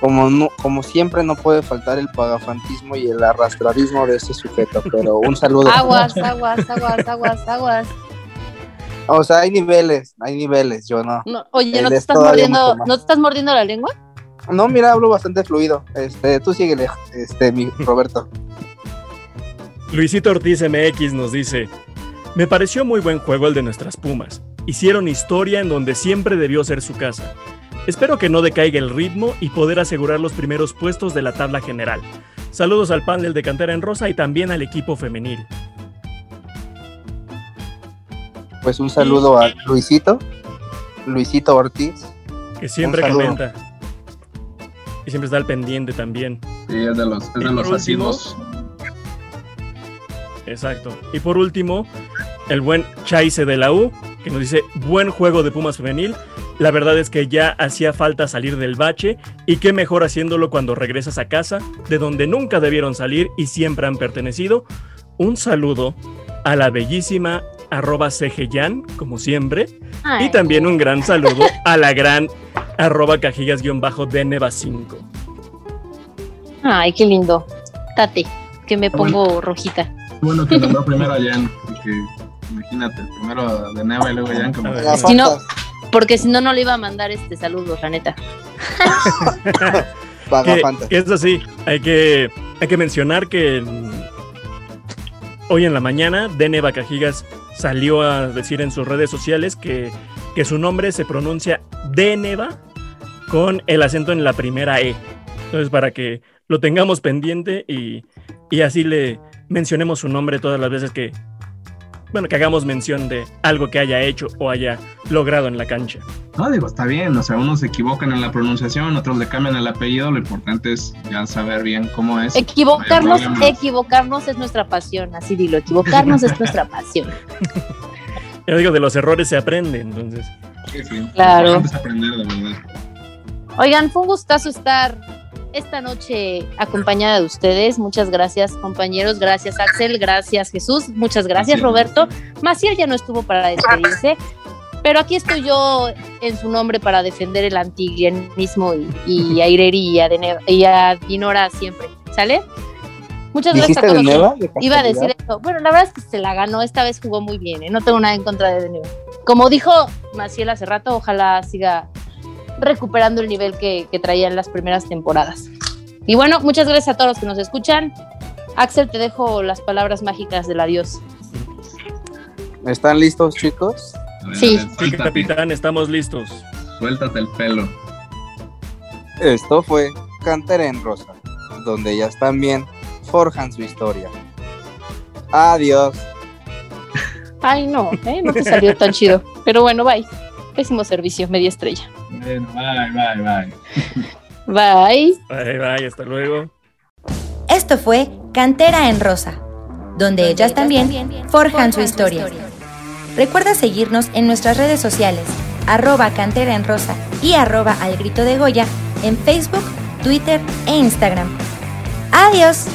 Como, no, como siempre no puede faltar el pagafantismo y el arrastradismo de este sujeto, pero un saludo. Aguas, aguas, aguas, aguas, aguas. O sea, hay niveles, hay niveles, yo no. no oye, ¿no te, estás mordiendo, ¿no te estás mordiendo la lengua? No, mira, hablo bastante fluido. Este, tú síguele, este, mi Roberto. Luisito Ortiz MX nos dice: Me pareció muy buen juego el de nuestras Pumas. Hicieron historia en donde siempre debió ser su casa. Espero que no decaiga el ritmo y poder asegurar los primeros puestos de la tabla general. Saludos al panel de Cantera en Rosa y también al equipo femenil. Pues un saludo a Luisito, Luisito Ortiz. Que siempre comenta. Y siempre está al pendiente también. Sí, es de los, es de los asiduos. Exacto. Y por último, el buen Chaise de la U, que nos dice, buen juego de Pumas femenil. La verdad es que ya hacía falta salir del bache y qué mejor haciéndolo cuando regresas a casa, de donde nunca debieron salir y siempre han pertenecido. Un saludo a la bellísima arroba CGYan, como siempre, Ay. y también un gran saludo a la gran arroba cajigas-de Neva 5. Ay, qué lindo. Tate, que me pongo bueno, rojita. Bueno que mandó primero a Jan, porque imagínate, primero de Neva y luego Jan. Como... Si no, porque si no, no le iba a mandar este saludo, la neta. que, que es así, hay que, hay que mencionar que hoy en la mañana Deneva Cajigas salió a decir en sus redes sociales que, que su nombre se pronuncia Deneva con el acento en la primera E. Entonces, para que lo tengamos pendiente y, y así le mencionemos su nombre todas las veces que, bueno, que hagamos mención de algo que haya hecho o haya logrado en la cancha. No, digo, está bien, o sea, unos se equivocan en la pronunciación, otros le cambian el apellido, lo importante es ya saber bien cómo es. Equivocarnos, equivocarnos es nuestra pasión, así dilo, equivocarnos es nuestra pasión. Yo digo, de los errores se aprende, entonces. Sí, sí. Claro. aprender, de verdad. Oigan, fue un gustazo estar esta noche acompañada de ustedes. Muchas gracias, compañeros. Gracias, Axel. Gracias, Jesús. Muchas gracias, Roberto. Maciel ya no estuvo para despedirse, pero aquí estoy yo en su nombre para defender el antiguanismo y, y a Ireri y a, y a Dinora siempre. ¿Sale? Muchas gracias a todos. Iba a decir esto. Bueno, la verdad es que se la ganó. Esta vez jugó muy bien. ¿eh? No tengo nada en contra de Deneva. Como dijo Maciel hace rato, ojalá siga recuperando el nivel que, que traía en las primeras temporadas. Y bueno, muchas gracias a todos los que nos escuchan. Axel, te dejo las palabras mágicas del adiós. ¿Están listos, chicos? Sí. Sí, capitán, estamos listos. Suéltate el pelo. Esto fue Cantera en Rosa, donde ellas también forjan su historia. Adiós. Ay, no, ¿eh? no te salió tan chido. Pero bueno, bye. Pésimo servicio, media estrella. Bueno, bye, bye, bye. Bye. Bye, bye, hasta luego. Esto fue Cantera en Rosa, donde ellas también forjan su historia. Recuerda seguirnos en nuestras redes sociales, arroba Cantera en Rosa y arroba al grito de Goya en Facebook, Twitter e Instagram. ¡Adiós!